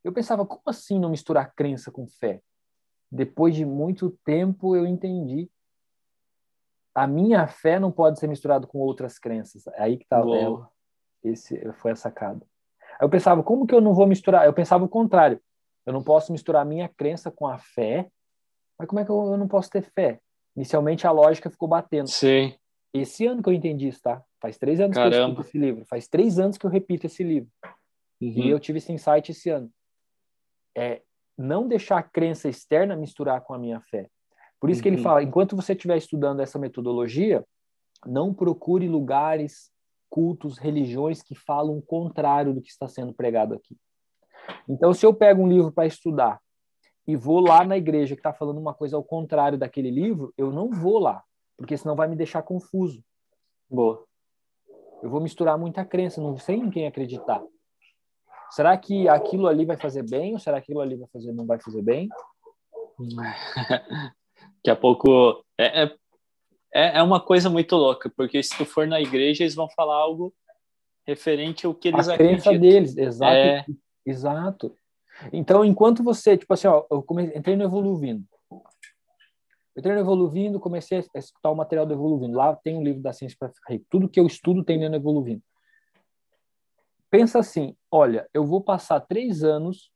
Eu pensava, como assim não misturar crença com fé? Depois de muito tempo, eu entendi. A minha fé não pode ser misturada com outras crenças. É aí que está ela. Esse foi a sacada. Aí eu pensava, como que eu não vou misturar? Eu pensava o contrário. Eu não posso misturar a minha crença com a fé mas como é que eu, eu não posso ter fé? Inicialmente a lógica ficou batendo. Sim. Esse ano que eu entendi isso, tá? Faz três anos Caramba. que eu estudo esse livro. Faz três anos que eu repito esse livro. Uhum. E eu tive esse insight esse ano. É não deixar a crença externa misturar com a minha fé. Por isso que ele Uhum. fala, enquanto você estiver estudando essa metodologia, não procure lugares, cultos, religiões que falam o contrário do que está sendo pregado aqui. Então, se eu pego um livro para estudar e vou lá na igreja que está falando uma coisa ao contrário daquele livro, eu não vou lá, porque senão vai me deixar confuso. Boa. Eu vou misturar muita crença, não sei em quem acreditar. Será que aquilo ali vai fazer bem ou será que aquilo ali vai fazer não vai fazer bem? *laughs* Daqui a pouco é, é, é uma coisa muito louca, porque se tu for na igreja, eles vão falar algo referente ao que eles a crença acreditam. deles, exato. É. Exato. Então, enquanto você, tipo assim, ó, eu come... entrei no Evoluvindo. Eu entrei no Evoluvindo, comecei a escutar o material do Evoluvindo. Lá tem um livro da ciência para ficar rico. Tudo que eu estudo tem no Evoluvindo. Pensa assim, olha, eu vou passar três anos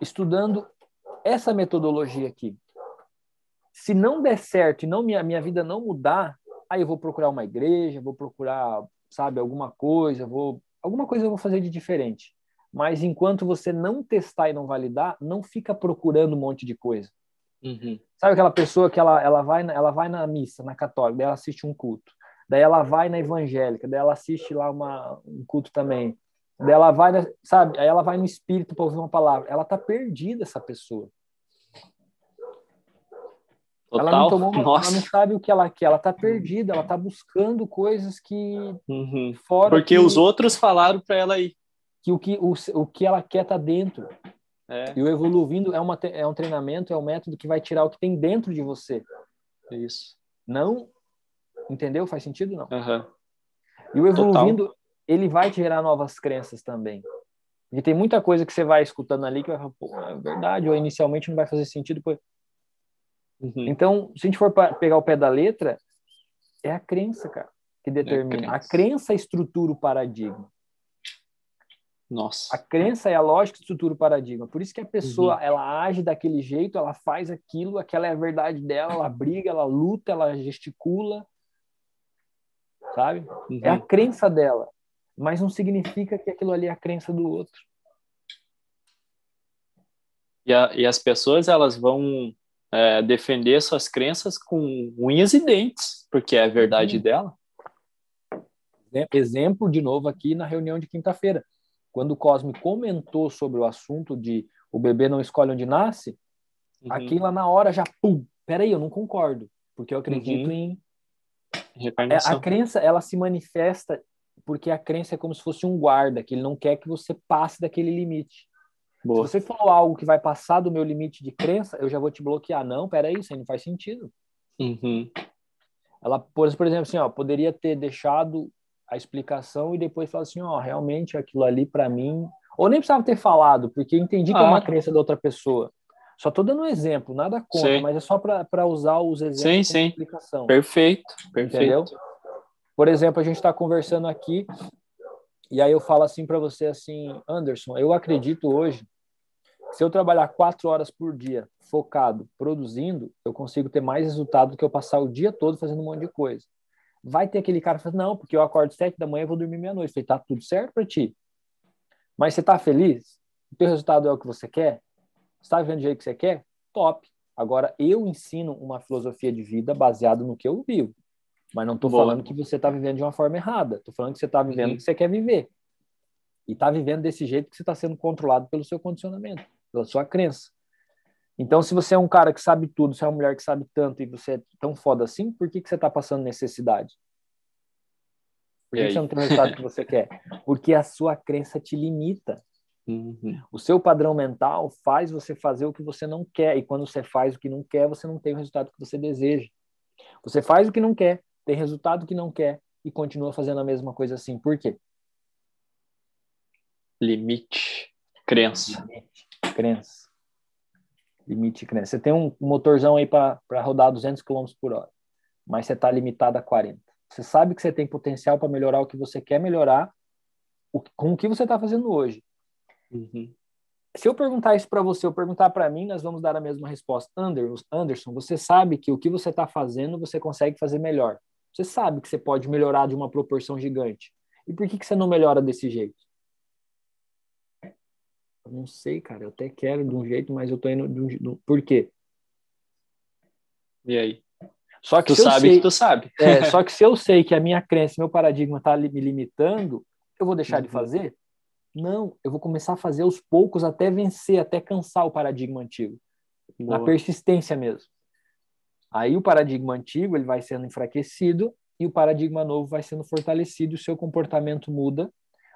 estudando essa metodologia aqui. Se não der certo e não minha, minha vida não mudar, aí eu vou procurar uma igreja, vou procurar, sabe, alguma coisa, vou alguma coisa eu vou fazer de diferente. Mas enquanto você não testar e não validar, não fica procurando um monte de coisa. Uhum. Sabe aquela pessoa que ela, ela, vai, na, ela vai na missa, na católica, daí ela assiste um culto. Daí ela vai na evangélica, daí ela assiste lá uma, um culto também. Daí ela vai, na, sabe? Aí ela vai no espírito para ouvir uma palavra. Ela tá perdida, essa pessoa. Total. Ela não tomou Nossa. ela não sabe o que ela quer, ela tá perdida, ela tá buscando coisas que Uhum. fora Porque que, os outros falaram para ela ir. Que o que o, o que ela quer tá dentro. É, E o evoluindo é, uma, é um treinamento, é um método que vai tirar o que tem dentro de você. isso. Não, entendeu? Faz sentido não? Aham. E o evoluindo, ele vai te gerar novas crenças também. E tem muita coisa que você vai escutando ali que vai falar, pô, é verdade, ou inicialmente não vai fazer sentido. Depois... Uhum. Então, se a gente for pegar o pé da letra, é a crença, cara, que determina. A crença. crença estrutura o paradigma. Nossa. A crença é a lógica que estrutura o paradigma. Por isso que a pessoa, ela age daquele jeito, ela faz aquilo, aquela é a verdade dela, ela *laughs* briga, ela luta, ela gesticula, sabe? Uhum. É a crença dela, mas não significa que aquilo ali é a crença do outro. E, a- e as pessoas elas vão é, defender suas crenças com unhas e dentes, porque é a verdade Uhum. dela. Exemplo, de novo, aqui na reunião de quinta-feira. Quando o Cosme comentou sobre o assunto de o bebê não escolhe onde nasce, Uhum. aqui lá na hora já, pum, peraí, eu não concordo, porque eu acredito Uhum. em É, Reencarnação. a crença, ela se manifesta porque a crença é como se fosse um guarda, que ele não quer que você passe daquele limite. Boa. Se você falou algo que vai passar do meu limite de crença, eu já vou te bloquear. Não, peraí, isso aí não faz sentido. Uhum. Ela, por, por exemplo, assim, ó, poderia ter deixado a explicação e depois falar assim, ó, realmente aquilo ali para mim... Ou nem precisava ter falado, porque entendi que é uma Ah. crença da outra pessoa. Só tô dando um exemplo, nada contra, Sim. mas é só para usar os exemplos Sim, sim. explicação. Perfeito, perfeito. Entendeu? Por exemplo, a gente está conversando aqui e aí eu falo assim para você assim, Anderson, eu acredito hoje, se eu trabalhar quatro horas por dia, focado, produzindo, eu consigo ter mais resultado do que eu passar o dia todo fazendo um monte de coisa. Vai ter aquele cara que fala, não, porque eu acordo sete da manhã e vou dormir meia-noite. Falei, tá tudo certo para ti. Mas você tá feliz? O teu resultado é o que você quer? Você está vivendo do jeito que você quer? Top. Agora, eu ensino uma filosofia de vida baseada no que eu vivo. Mas não estou Boa. falando que você está vivendo de uma forma errada. Estou falando que você está vivendo Uhum. o que você quer viver. E está vivendo desse jeito que você está sendo controlado pelo seu condicionamento, pela sua crença. Então, se você é um cara que sabe tudo, se é uma mulher que sabe tanto e você é tão foda assim, por que, que você está passando necessidade? Por que, você não tem o resultado que você quer? Porque a sua crença te limita. Uhum. O seu padrão mental faz você fazer o que você não quer. E quando você faz o que não quer, você não tem o resultado que você deseja. Você faz o que não quer, tem resultado que não quer e continua fazendo a mesma coisa assim. Por quê? Limite. Crença. Limite, crença. Limite, crença. Você tem um motorzão aí para rodar 200 km por hora, mas você está limitado a 40. Você sabe que você tem potencial para melhorar o que você quer melhorar o- com o que você está fazendo hoje. Uhum. se eu perguntar isso para você, eu perguntar para mim, nós vamos dar a mesma resposta. Anderson, você sabe que o que você está fazendo você consegue fazer melhor. Você sabe que você pode melhorar de uma proporção gigante. E por que, que você não melhora desse jeito? Não sei, cara. Eu até quero de um jeito, mas eu tô indo de um jeito. Por quê? E aí? Só que tu sabe sei, que tu sabe. *laughs* É, só que se eu sei que a minha crença, meu paradigma está me limitando, eu vou deixar uhum. de fazer? Não, eu vou começar a fazer aos poucos até vencer, até cansar o paradigma antigo. Boa. Na persistência mesmo. Aí o paradigma antigo ele vai sendo enfraquecido e o paradigma novo vai sendo fortalecido, o seu comportamento muda,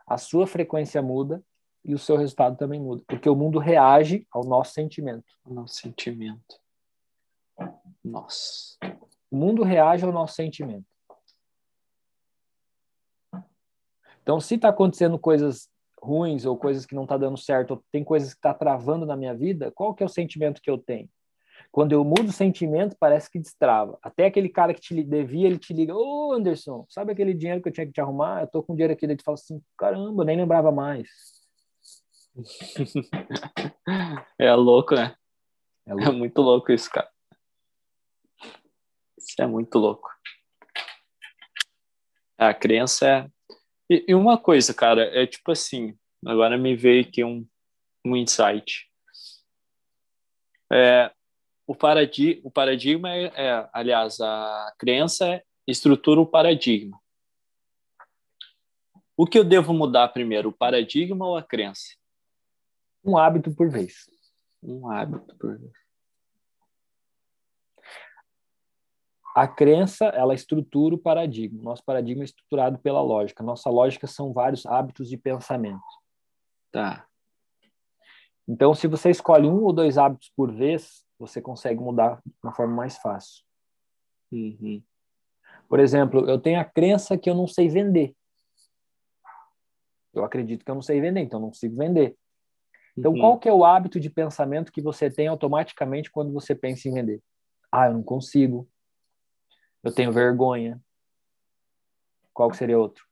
a sua frequência muda e o seu resultado também muda, porque o mundo reage ao nosso sentimento. Ao nosso sentimento. Nossa. O mundo reage ao nosso sentimento. Então, se está acontecendo coisas ruins ou coisas que não está dando certo, ou tem coisas que está travando na minha vida, qual que é o sentimento que eu tenho? Quando eu mudo o sentimento, parece que destrava. Até aquele cara que te devia, ele te liga: Ô oh, Anderson, sabe aquele dinheiro que eu tinha que te arrumar? Eu tô com dinheiro aqui. Ele fala assim: caramba, nem lembrava mais. É louco, né? É, louco. é muito louco isso, cara. Isso é muito louco. A crença é. E, e uma coisa, cara, é tipo assim: agora me veio aqui um, um insight. É, o, paradi o paradigma é, é, aliás, a crença é estrutura o paradigma. O que eu devo mudar primeiro, o paradigma ou a crença? Um hábito por vez. Um hábito por vez. A crença, ela estrutura o paradigma. Nosso paradigma é estruturado pela lógica. Nossa lógica são vários hábitos de pensamento. Tá. Então, se você escolhe um ou dois hábitos por vez, você consegue mudar de uma forma mais fácil. Uhum. Por exemplo, eu tenho a crença que eu não sei vender. Eu acredito que eu não sei vender, então não consigo vender. Então, uhum. qual que é o hábito de pensamento que você tem automaticamente quando você pensa em vender? Ah, eu não consigo. Eu tenho vergonha. Qual que seria outro?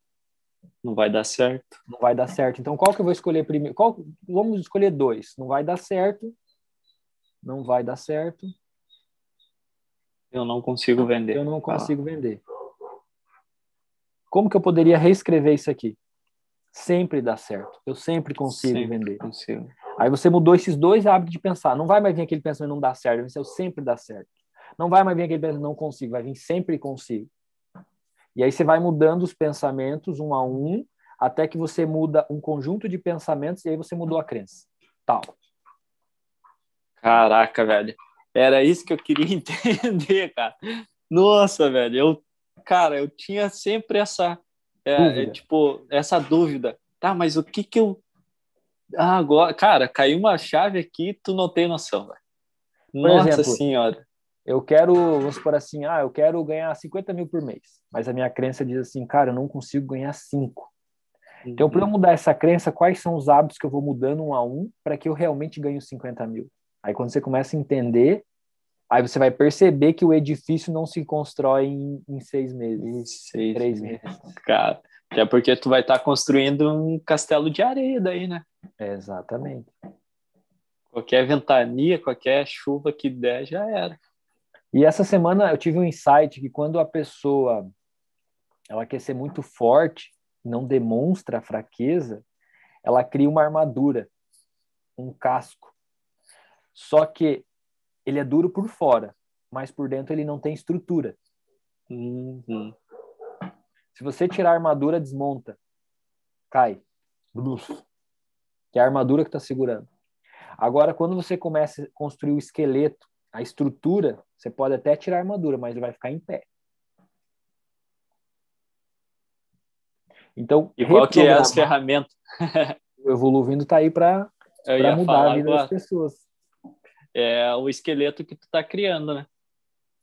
Não vai dar certo. Não vai dar certo. Então, qual que eu vou escolher primeiro? Qual... Vamos escolher dois. Não vai dar certo não vai dar certo. Eu não consigo vender. Eu não consigo ah. vender. Como que eu poderia reescrever isso aqui? Sempre dá certo. Eu sempre consigo sempre vender. Consigo. Aí você mudou esses dois hábitos de pensar. Não vai mais vir aquele pensamento não dá certo, vai ser eu sempre dá certo. Não vai mais vir aquele pensamento não consigo, vai vir sempre consigo. E aí você vai mudando os pensamentos um a um, até que você muda um conjunto de pensamentos e aí você mudou a crença. Tal. Caraca, velho. Era isso que eu queria *laughs* entender, cara. Nossa, velho. Eu, cara, eu tinha sempre essa, é, é, tipo, essa dúvida. Tá, mas o que que eu. Ah, agora, cara, caiu uma chave aqui, tu não tem noção, velho. Nossa exemplo, senhora. Eu quero, vamos por assim, ah, eu quero ganhar 50 mil por mês. Mas a minha crença diz assim, cara, eu não consigo ganhar 5. Então, para eu uhum. mudar essa crença, quais são os hábitos que eu vou mudando um a um para que eu realmente ganhe 50 mil? Aí quando você começa a entender, aí você vai perceber que o edifício não se constrói em, em seis meses, em seis três meses. Cara, até porque tu vai estar tá construindo um castelo de areia daí, né? Exatamente. Qualquer ventania, qualquer chuva que der, já era. E essa semana eu tive um insight que quando a pessoa ela quer ser muito forte, não demonstra fraqueza, ela cria uma armadura, um casco. Só que ele é duro por fora, mas por dentro ele não tem estrutura. Uhum. Se você tirar a armadura, desmonta. Cai. Que é a armadura que está segurando. Agora, quando você começa a construir o esqueleto, a estrutura, você pode até tirar a armadura, mas ele vai ficar em pé. Então, e qual que é as ferramentas? *laughs* o Evoluindo está aí para mudar a vida agora. das pessoas é o esqueleto que tu tá criando, né?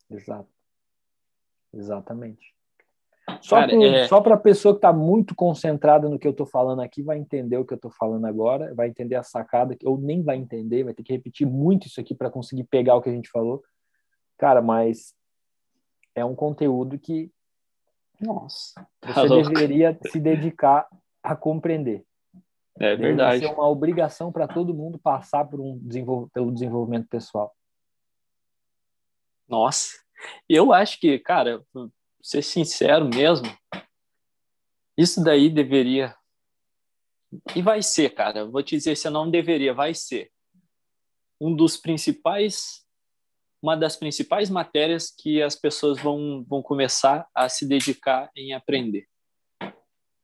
Exato. Exatamente. Só para é... Só a pessoa que está muito concentrada no que eu estou falando aqui vai entender o que eu estou falando agora, vai entender a sacada, ou nem vai entender, vai ter que repetir muito isso aqui para conseguir pegar o que a gente falou. Cara, mas é um conteúdo que nossa, você tá deveria se dedicar a compreender. É verdade. Deve ser uma obrigação para todo mundo passar por um desenvol... pelo desenvolvimento pessoal. Nossa, eu acho que, cara, ser sincero mesmo, isso daí deveria. E vai ser, cara. Vou te dizer, se não deveria, vai ser um dos principais, uma das principais matérias que as pessoas vão, vão começar a se dedicar em aprender.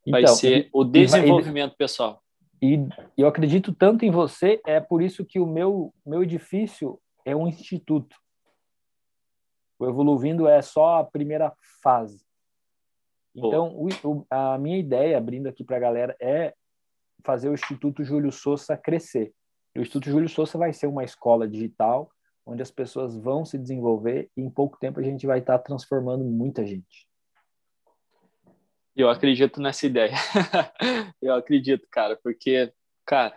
Vai então, ser e, o desenvolvimento e, pessoal. E eu acredito tanto em você, é por isso que o meu, meu edifício é um instituto. O Evoluindo é só a primeira fase. Então, o, o, a minha ideia, abrindo aqui para a galera, é fazer o Instituto Júlio Souza crescer. O Instituto Júlio Souza vai ser uma escola digital onde as pessoas vão se desenvolver e em pouco tempo a gente vai estar tá transformando muita gente. Eu acredito nessa ideia. *laughs* eu acredito, cara, porque, cara,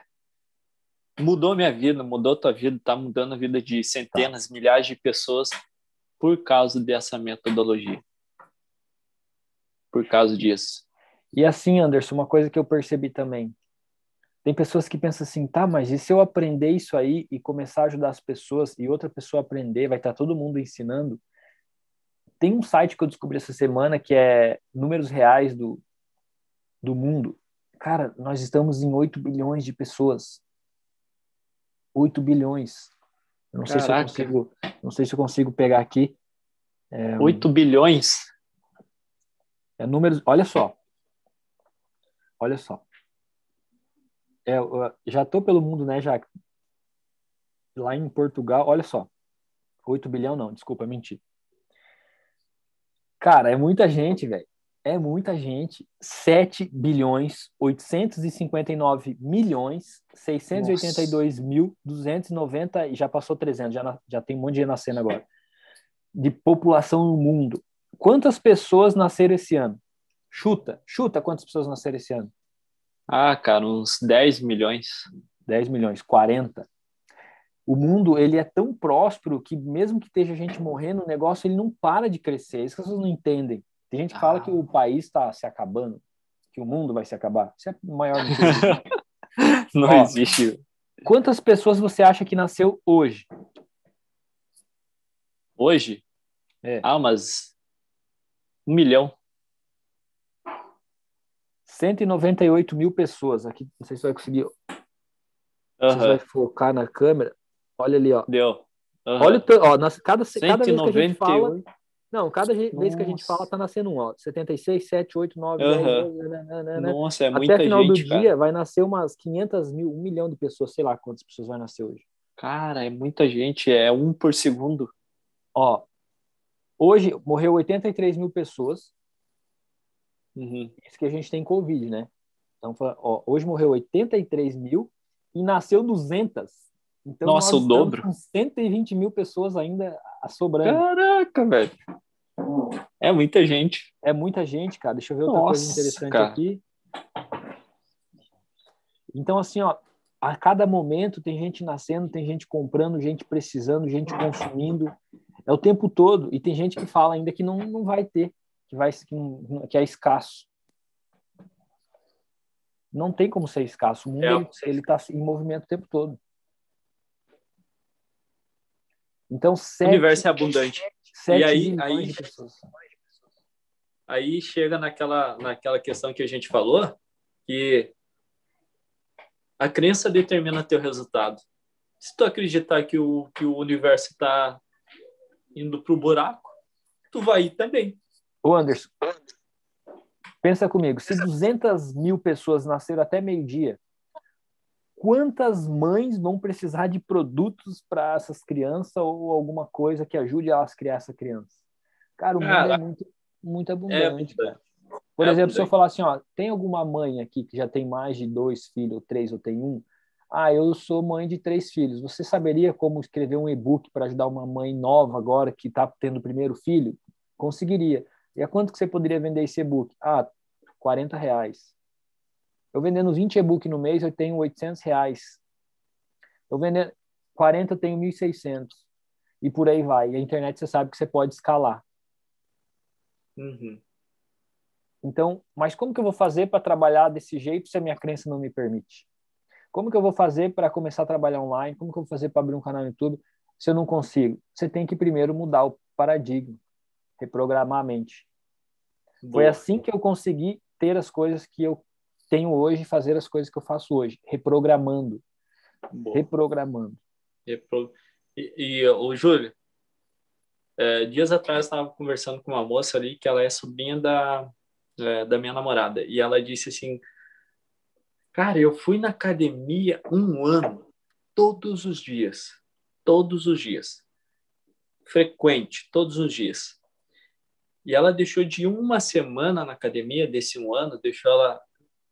mudou minha vida, mudou tua vida, tá mudando a vida de centenas, tá. milhares de pessoas por causa dessa metodologia. Por causa disso. E assim, Anderson, uma coisa que eu percebi também. Tem pessoas que pensam assim, tá, mas e se eu aprender isso aí e começar a ajudar as pessoas e outra pessoa aprender, vai estar todo mundo ensinando? Tem um site que eu descobri essa semana que é números reais do, do mundo. Cara, nós estamos em 8 bilhões de pessoas. 8 bilhões. não Caraca. sei se eu consigo, não sei se eu consigo pegar aqui. É, 8 bilhões? É números, olha só. Olha só. É, já tô pelo mundo, né, já lá em Portugal, olha só. 8 bilhão não, desculpa, menti. Cara, é muita gente, velho. É muita gente. 7 bilhões, 859 milhões, 682 Nossa. mil, 290, e já passou 300, já, já tem um monte de gente nascendo agora. De população no mundo. Quantas pessoas nasceram esse ano? Chuta, chuta quantas pessoas nasceram esse ano? Ah, cara, uns 10 milhões. 10 milhões, 40 o mundo ele é tão próspero que mesmo que esteja gente morrendo, o negócio ele não para de crescer. Isso que as pessoas não entendem. Tem gente que fala que o ah. país está se acabando, que o mundo vai se acabar. Isso é maior do que *laughs* Não Ó, existe. Quantas pessoas você acha que nasceu hoje? Hoje? É. Ah, mas um milhão. 198 mil pessoas. Aqui, não sei se vai conseguir. Uhum. Você vai focar na câmera. Olha ali, ó. Deu. Uhum. Olha, ó, nas, cada, cada vez que a gente fala. Não, cada Nossa. vez que a gente fala, tá nascendo um, ó. 76, 7, 8, 9, uhum. 10, nananana. Nossa, é muita Até final gente, do cara. dia vai nascer umas 500 mil, um milhão de pessoas, sei lá quantas pessoas vai nascer hoje. Cara, é muita gente, é um por segundo. Ó, hoje morreu 83 mil pessoas. Uhum. Isso que a gente tem Covid, né? Então, ó, hoje morreu 83 mil e nasceu 200. Então, Nossa, o dobro. Com 120 mil pessoas ainda sobrando. Caraca, velho. É muita gente. É muita gente, cara. Deixa eu ver outra Nossa, coisa interessante cara. aqui. Então, assim, ó, a cada momento tem gente nascendo, tem gente comprando, gente precisando, gente consumindo. É o tempo todo. E tem gente que fala ainda que não, não vai ter, que, vai, que, não, que é escasso. Não tem como ser escasso. O mundo é. ele está em movimento o tempo todo. Então, sete, o universo é abundante. e aí, aí, aí chega naquela, naquela questão que a gente falou, que a crença determina teu resultado. Se tu acreditar que o, que o universo está indo para o buraco, tu vai ir também. Ô Anderson, pensa comigo, se 200 mil pessoas nasceram até meio-dia, quantas mães vão precisar de produtos para essas crianças ou alguma coisa que ajude elas a criar essa criança? Cara, o mundo é muito, muito abundante. É Por é exemplo, abundante. se eu falar assim, ó, tem alguma mãe aqui que já tem mais de dois filhos, ou três, ou tem um? Ah, eu sou mãe de três filhos. Você saberia como escrever um e-book para ajudar uma mãe nova agora que está tendo o primeiro filho? Conseguiria. E a quanto que você poderia vender esse e-book? Ah, 40 reais. Eu vendendo 20 e-book no mês, eu tenho 800 reais. Eu vendendo 40, eu tenho 1.600. E por aí vai. E a internet, você sabe que você pode escalar. Uhum. Então, mas como que eu vou fazer para trabalhar desse jeito se a minha crença não me permite? Como que eu vou fazer para começar a trabalhar online? Como que eu vou fazer para abrir um canal no YouTube se eu não consigo? Você tem que primeiro mudar o paradigma, reprogramar a mente. Boa. Foi assim que eu consegui ter as coisas que eu tenho hoje, fazer as coisas que eu faço hoje, reprogramando. Reprogramando. Repro... E, e o Júlio, é, dias atrás estava conversando com uma moça ali que ela é sobrinha da, é, da minha namorada e ela disse assim, cara, eu fui na academia um ano, todos os dias, todos os dias, frequente, todos os dias. E ela deixou de uma semana na academia desse um ano, deixou ela,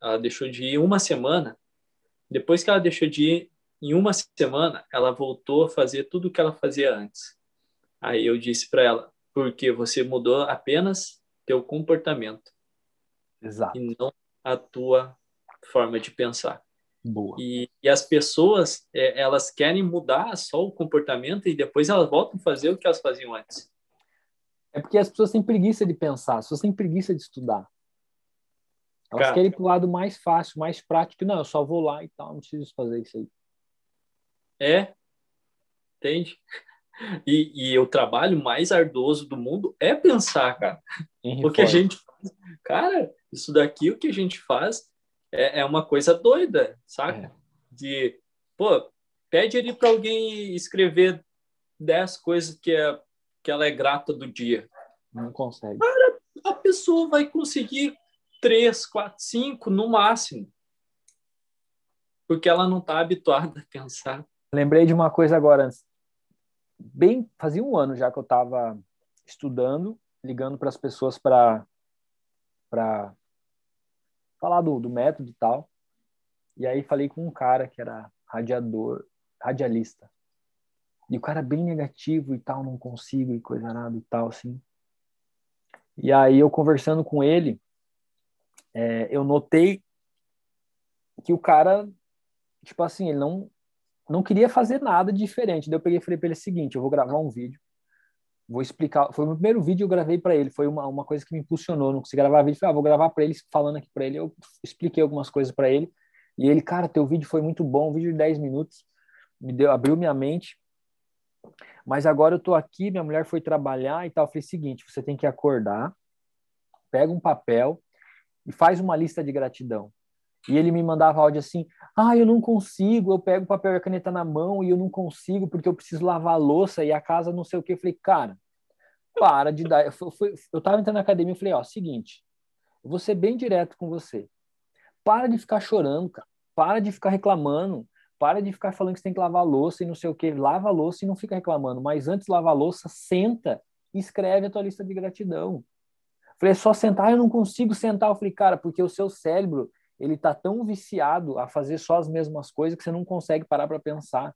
ela deixou de ir uma semana. Depois que ela deixou de ir em uma semana, ela voltou a fazer tudo o que ela fazia antes. Aí eu disse para ela, porque você mudou apenas teu comportamento. Exato. E não a tua forma de pensar. Boa. E, e as pessoas, é, elas querem mudar só o comportamento e depois elas voltam a fazer o que elas faziam antes. É porque as pessoas têm preguiça de pensar, as pessoas têm preguiça de estudar. Elas Cara, querem ir para o lado mais fácil, mais prático. Não, eu só vou lá e tal, não preciso fazer isso aí. É, entende? E, e o trabalho mais ardoso do mundo é pensar, cara. O que a gente cara, isso daqui, o que a gente faz é, é uma coisa doida, sabe? É. De, pô, pede ali para alguém escrever dez coisas que, é, que ela é grata do dia. Não consegue. Cara, a pessoa vai conseguir três, quatro, cinco no máximo. Porque ela não está habituada a pensar. Lembrei de uma coisa agora. Bem, fazia um ano já que eu estava estudando, ligando para as pessoas para para falar do, do método e tal. E aí falei com um cara que era radiador, radialista. E o cara bem negativo e tal, não consigo e coisa nada e tal, assim. E aí eu conversando com ele, é, eu notei que o cara, tipo assim, ele não, não queria fazer nada diferente. Daí eu peguei e falei para ele o seguinte, eu vou gravar um vídeo vou explicar. Foi o meu primeiro vídeo que eu gravei para ele. Foi uma, uma coisa que me impulsionou. Não consegui gravar vídeo. Falei, ah, vou gravar para ele, falando aqui para ele. Eu expliquei algumas coisas para ele. E ele, cara, teu vídeo foi muito bom. Um vídeo de 10 minutos. Me deu, abriu minha mente. Mas agora eu tô aqui, minha mulher foi trabalhar e tal. Eu falei, seguinte, você tem que acordar, pega um papel e faz uma lista de gratidão. E ele me mandava áudio assim: ah, eu não consigo, eu pego papel e caneta na mão e eu não consigo porque eu preciso lavar a louça e a casa não sei o que. Eu falei, cara, para de dar. Eu, fui, eu tava entrando na academia e falei: ó, seguinte, eu vou ser bem direto com você. Para de ficar chorando, cara. Para de ficar reclamando. Para de ficar falando que você tem que lavar a louça e não sei o que. Lava a louça e não fica reclamando. Mas antes de lavar a louça, senta e escreve a tua lista de gratidão. Falei, é só sentar, eu não consigo sentar. Eu falei, cara, porque o seu cérebro ele tá tão viciado a fazer só as mesmas coisas que você não consegue parar para pensar.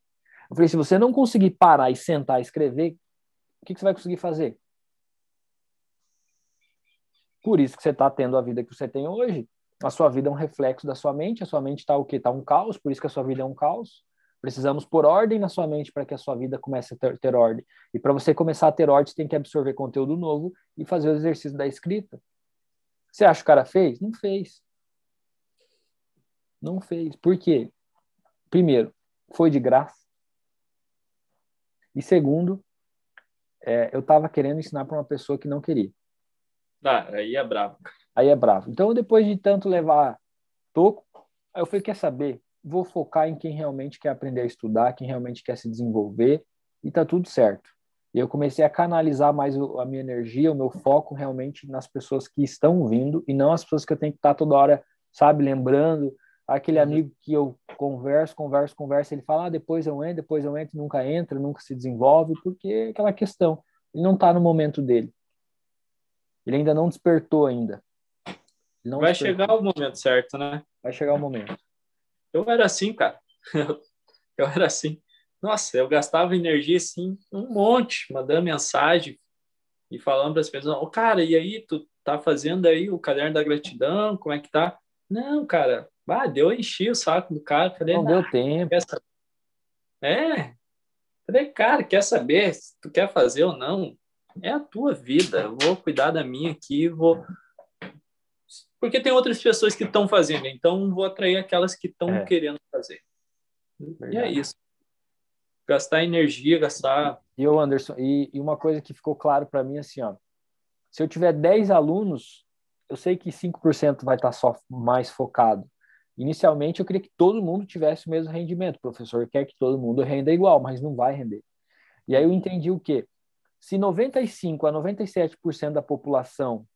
Eu falei, se você não conseguir parar e sentar e escrever, o que, que você vai conseguir fazer? Por isso que você está tendo a vida que você tem hoje. A sua vida é um reflexo da sua mente. A sua mente está o quê? Está um caos, por isso que a sua vida é um caos. Precisamos pôr ordem na sua mente para que a sua vida comece a ter, ter ordem. E para você começar a ter ordem, você tem que absorver conteúdo novo e fazer o exercício da escrita. Você acha que o cara fez? Não fez. Não fez. Por quê? Primeiro, foi de graça. E segundo, é, eu estava querendo ensinar para uma pessoa que não queria. Ah, aí é bravo. Aí é bravo. Então, depois de tanto levar toco, aí eu falei, quer saber? Vou focar em quem realmente quer aprender a estudar, quem realmente quer se desenvolver, e tá tudo certo. E eu comecei a canalizar mais a minha energia, o meu foco realmente nas pessoas que estão vindo, e não as pessoas que eu tenho que estar toda hora, sabe, lembrando, aquele uhum. amigo que eu converso, converso, converso, ele fala, ah, depois eu entro, depois eu entro, nunca entra, nunca se desenvolve, porque é aquela questão, ele não está no momento dele. Ele ainda não despertou ainda. Não Vai despertou. chegar o momento certo, né? Vai chegar o momento. Eu era assim, cara. *laughs* Eu era assim. Nossa, eu gastava energia assim, um monte, mandando mensagem e falando para as pessoas, oh, cara, e aí, tu tá fazendo aí o caderno da gratidão, como é que tá? Não, cara, ah, deu, enchi o saco do cara. Falei, não deu tempo. É. Falei, cara, quer saber se tu quer fazer ou não? É a tua vida. Eu vou cuidar da minha aqui, vou porque tem outras pessoas que estão fazendo, então vou atrair aquelas que estão é. querendo fazer. Verdade. E é isso. Gastar energia, gastar. E o Anderson, e, e uma coisa que ficou claro para mim assim, ó. Se eu tiver 10 alunos, eu sei que 5% vai estar só mais focado. Inicialmente, eu queria que todo mundo tivesse o mesmo rendimento. O professor quer que todo mundo renda igual, mas não vai render. E aí eu entendi o quê? Se 95 a 97% da população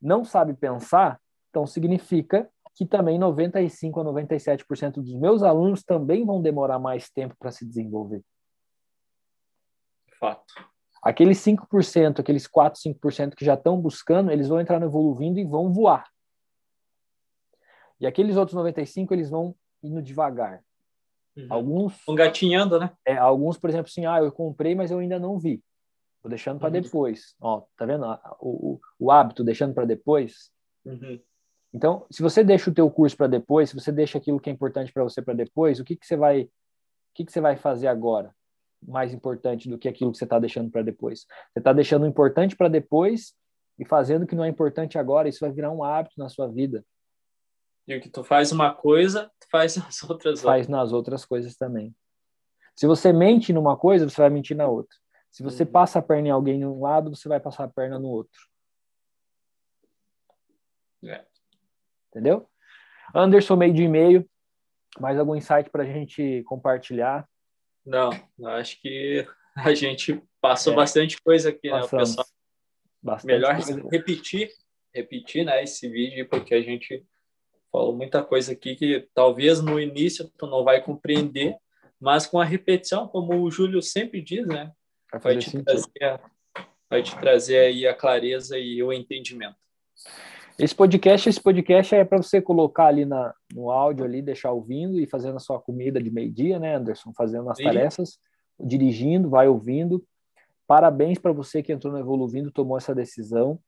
não sabe pensar, então significa que também 95 a 97% dos meus alunos também vão demorar mais tempo para se desenvolver. Fato. Aqueles 5%, aqueles 4, 5% que já estão buscando, eles vão entrar no evoluindo e vão voar. E aqueles outros 95, eles vão indo devagar. Uhum. Alguns. Gatinhando, né? É, alguns, por exemplo, assim, ah, eu comprei, mas eu ainda não vi. Deixando para uhum. depois. Ó, tá vendo? O, o, o hábito deixando para depois. Uhum. Então, se você deixa o teu curso para depois, se você deixa aquilo que é importante para você para depois, o que que você vai, o que que você vai fazer agora? Mais importante do que aquilo que você está deixando para depois. Você está deixando o importante para depois e fazendo o que não é importante agora. Isso vai virar um hábito na sua vida. E o que tu faz uma coisa, tu faz *laughs* nas outras. Faz outras. nas outras coisas também. Se você mente numa coisa, você vai mentir na outra. Se você uhum. passa a perna em alguém num lado, você vai passar a perna no outro. É. Entendeu? Anderson, meio de e-mail. Mais algum insight para a gente compartilhar? Não, acho que a gente passou é. bastante coisa aqui, Passamos. né, pessoal? Bastante Melhor coisa. repetir, repetir, né, esse vídeo, porque a gente falou muita coisa aqui que talvez no início tu não vai compreender, mas com a repetição, como o Júlio sempre diz, né, vai te, trazer, vai te trazer aí a clareza e o entendimento. Esse podcast, esse podcast é para você colocar ali na, no áudio ali, deixar ouvindo e fazendo a sua comida de meio-dia, né, Anderson? Fazendo as tarefas, dirigindo, vai ouvindo. Parabéns para você que entrou no Evoluindo, tomou essa decisão.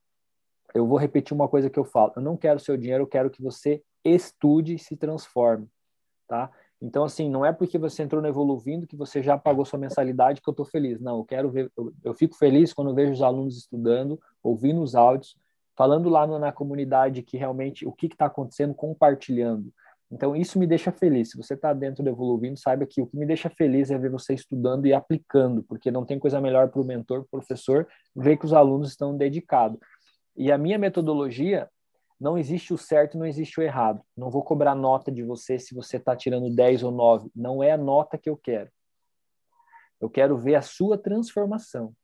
Eu vou repetir uma coisa que eu falo. Eu não quero seu dinheiro, eu quero que você estude e se transforme, tá? Então, assim, não é porque você entrou no Evoluindo que você já pagou sua mensalidade que eu estou feliz. Não, eu quero ver, eu, eu, fico feliz quando eu vejo os alunos estudando, ouvindo os áudios, falando lá no, na comunidade que realmente o que está acontecendo, compartilhando. Então, isso me deixa feliz. Se você está dentro do Evoluindo, saiba que o que me deixa feliz é ver você estudando e aplicando, porque não tem coisa melhor para o mentor, professor, ver que os alunos estão dedicados. E a minha metodologia, não existe o certo não existe o errado. Não vou cobrar nota de você se você está tirando 10 ou 9. Não é a nota que eu quero. Eu quero ver a sua transformação.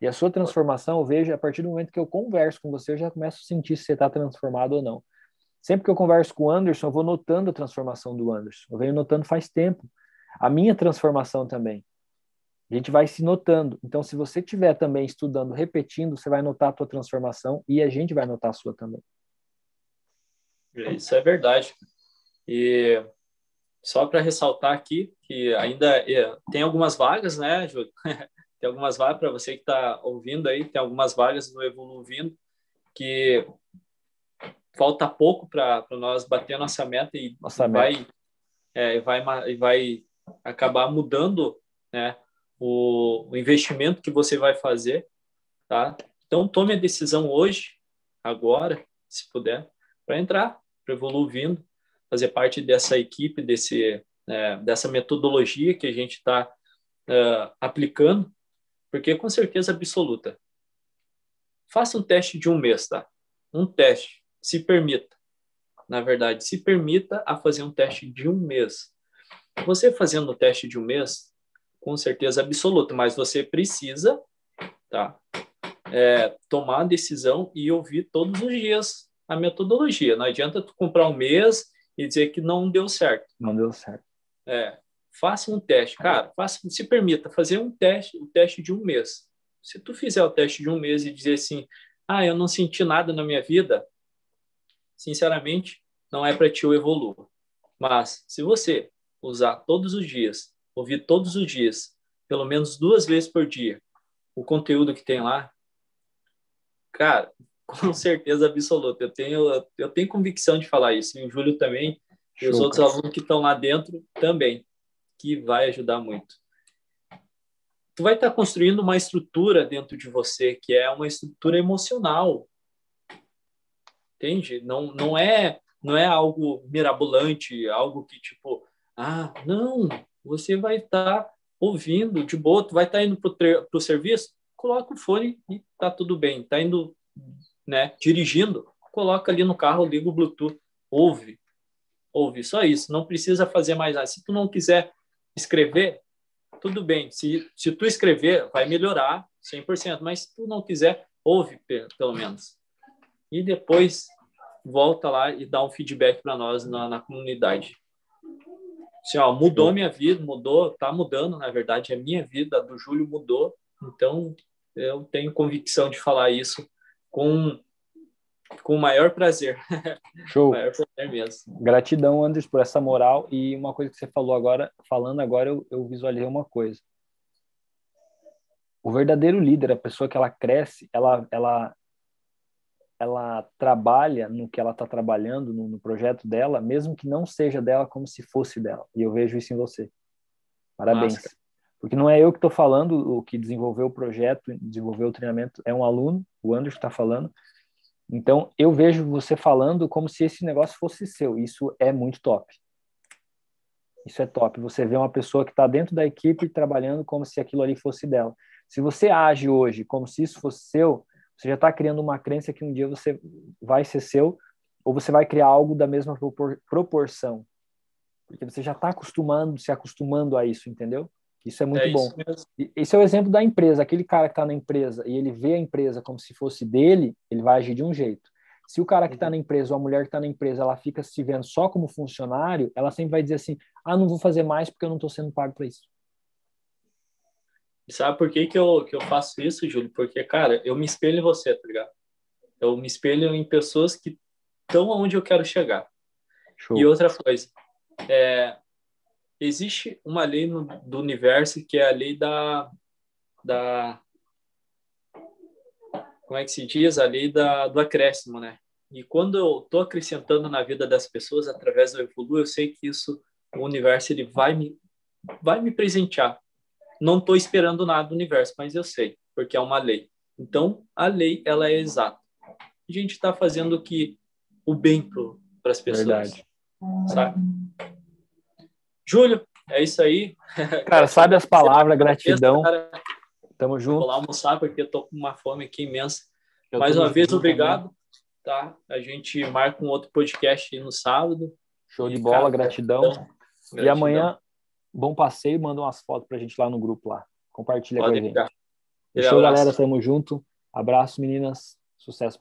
E a sua transformação eu vejo a partir do momento que eu converso com você, eu já começo a sentir se você está transformado ou não. Sempre que eu converso com o Anderson, eu vou notando a transformação do Anderson. Eu venho notando faz tempo. A minha transformação também. A gente vai se notando. Então, se você estiver também estudando, repetindo, você vai notar a tua transformação e a gente vai notar a sua também. Isso é verdade. E só para ressaltar aqui que ainda é, tem algumas vagas, né, Júlio? *laughs* tem algumas vagas para você que está ouvindo aí, tem algumas vagas no Evoluindo que falta pouco para nós bater nossa meta e nossa vai, meta. É, vai, vai acabar mudando né, o, o investimento que você vai fazer. Tá? Então, tome a decisão hoje, agora, se puder, para entrar Evoluindo, fazer parte dessa equipe, desse, é, dessa metodologia que a gente está é, aplicando, porque com certeza absoluta. Faça um teste de um mês, tá? Um teste, se permita. Na verdade, se permita a fazer um teste de um mês. Você fazendo o teste de um mês, com certeza absoluta, mas você precisa, tá? É, tomar a decisão e ouvir todos os dias a metodologia. Não adianta tu comprar um mês e dizer que não deu certo. Não deu certo. É, faça um teste, cara. Faça, se permita fazer um teste, o um teste de um mês. Se tu fizer o teste de um mês e dizer assim, ah, eu não senti nada na minha vida, sinceramente, não é para ti o evoluo. Mas se você usar todos os dias, ouvir todos os dias, pelo menos duas vezes por dia, o conteúdo que tem lá, cara, com certeza absoluta. Eu tenho, eu tenho convicção de falar isso. E o Júlio também, Show, e os outros cara. alunos que estão lá dentro também, que vai ajudar muito. Tu vai estar construindo uma estrutura dentro de você que é uma estrutura emocional. entende? Não, não é não é algo mirabolante, algo que tipo, ah, não, você vai estar tá ouvindo de boa, tu vai estar tá indo para o serviço, coloca o fone e tá tudo bem. Tá indo, né, dirigindo, coloca ali no carro, liga o Bluetooth, ouve, ouve, só isso. Não precisa fazer mais nada. Se tu não quiser escrever, tudo bem. Se, se tu escrever, vai melhorar 100%, mas se tu não quiser, ouve pelo menos. E depois volta lá e dá um feedback para nós na, na, comunidade. Assim, ó, mudou minha vida, mudou, tá mudando, na verdade, a minha vida, a do Júlio mudou. Então, eu tenho convicção de falar isso com com o maior prazer. *laughs* Show. maior prazer mesmo. Gratidão, Andres, por essa moral. E uma coisa que você falou agora, falando agora, eu, eu visualizei uma coisa. O verdadeiro líder, a pessoa que ela cresce, ela, ela, ela trabalha no que ela está trabalhando, no, no, projeto dela, mesmo que não seja dela como se fosse dela. E eu vejo isso em você. Parabéns. Porque não é eu que estou falando, o que desenvolveu o projeto, desenvolveu o treinamento, é um aluno, o Anderson está falando, então, eu vejo você falando como se esse negócio fosse seu. Isso é muito top. Isso é top. Você vê uma pessoa que está dentro da equipe trabalhando como se aquilo ali fosse dela. Se você age hoje como se isso fosse seu, você já está criando uma crença que um dia você vai ser seu ou você vai criar algo da mesma proporção. Porque você já está acostumando, se acostumando a isso, entendeu? Isso é muito é bom. Esse é o exemplo da empresa. Aquele cara que está na empresa e ele vê a empresa como se fosse dele, ele vai agir de um jeito. Se o cara que está uhum. na empresa ou a mulher que está na empresa, ela fica se vendo só como funcionário, ela sempre vai dizer assim: ah, não vou fazer mais porque eu não estou sendo pago para isso. Sabe por que, que, eu, que eu faço isso, Júlio? Porque, cara, eu me espelho em você, tá ligado? Eu me espelho em pessoas que estão onde eu quero chegar. Show. E outra coisa, é, existe uma lei no, do universo que é a lei da, da como é que se diz? A lei da, do acréscimo, né? E quando eu estou acrescentando na vida das pessoas através do Evolu, eu sei que isso, o universo, ele vai me, vai me presentear. Não estou esperando nada do universo, mas eu sei, porque é uma lei. Então, a lei, ela é exata. A gente está fazendo que o bem para as pessoas. Verdade. Sabe? Júlio, é isso aí. Cara, sabe as palavras, gratidão. Cara. Tamo junto. Vou lá almoçar porque eu tô com uma fome aqui imensa. Eu Mais uma vez, obrigado. Também. Tá? A gente marca um outro podcast no sábado. Show de bola, cara, gratidão. gratidão. E amanhã, bom passeio. Manda umas fotos pra gente lá no grupo lá. Compartilha Pode com a gente. Show, galera. Tamo junto. Abraço, meninas. Sucesso pra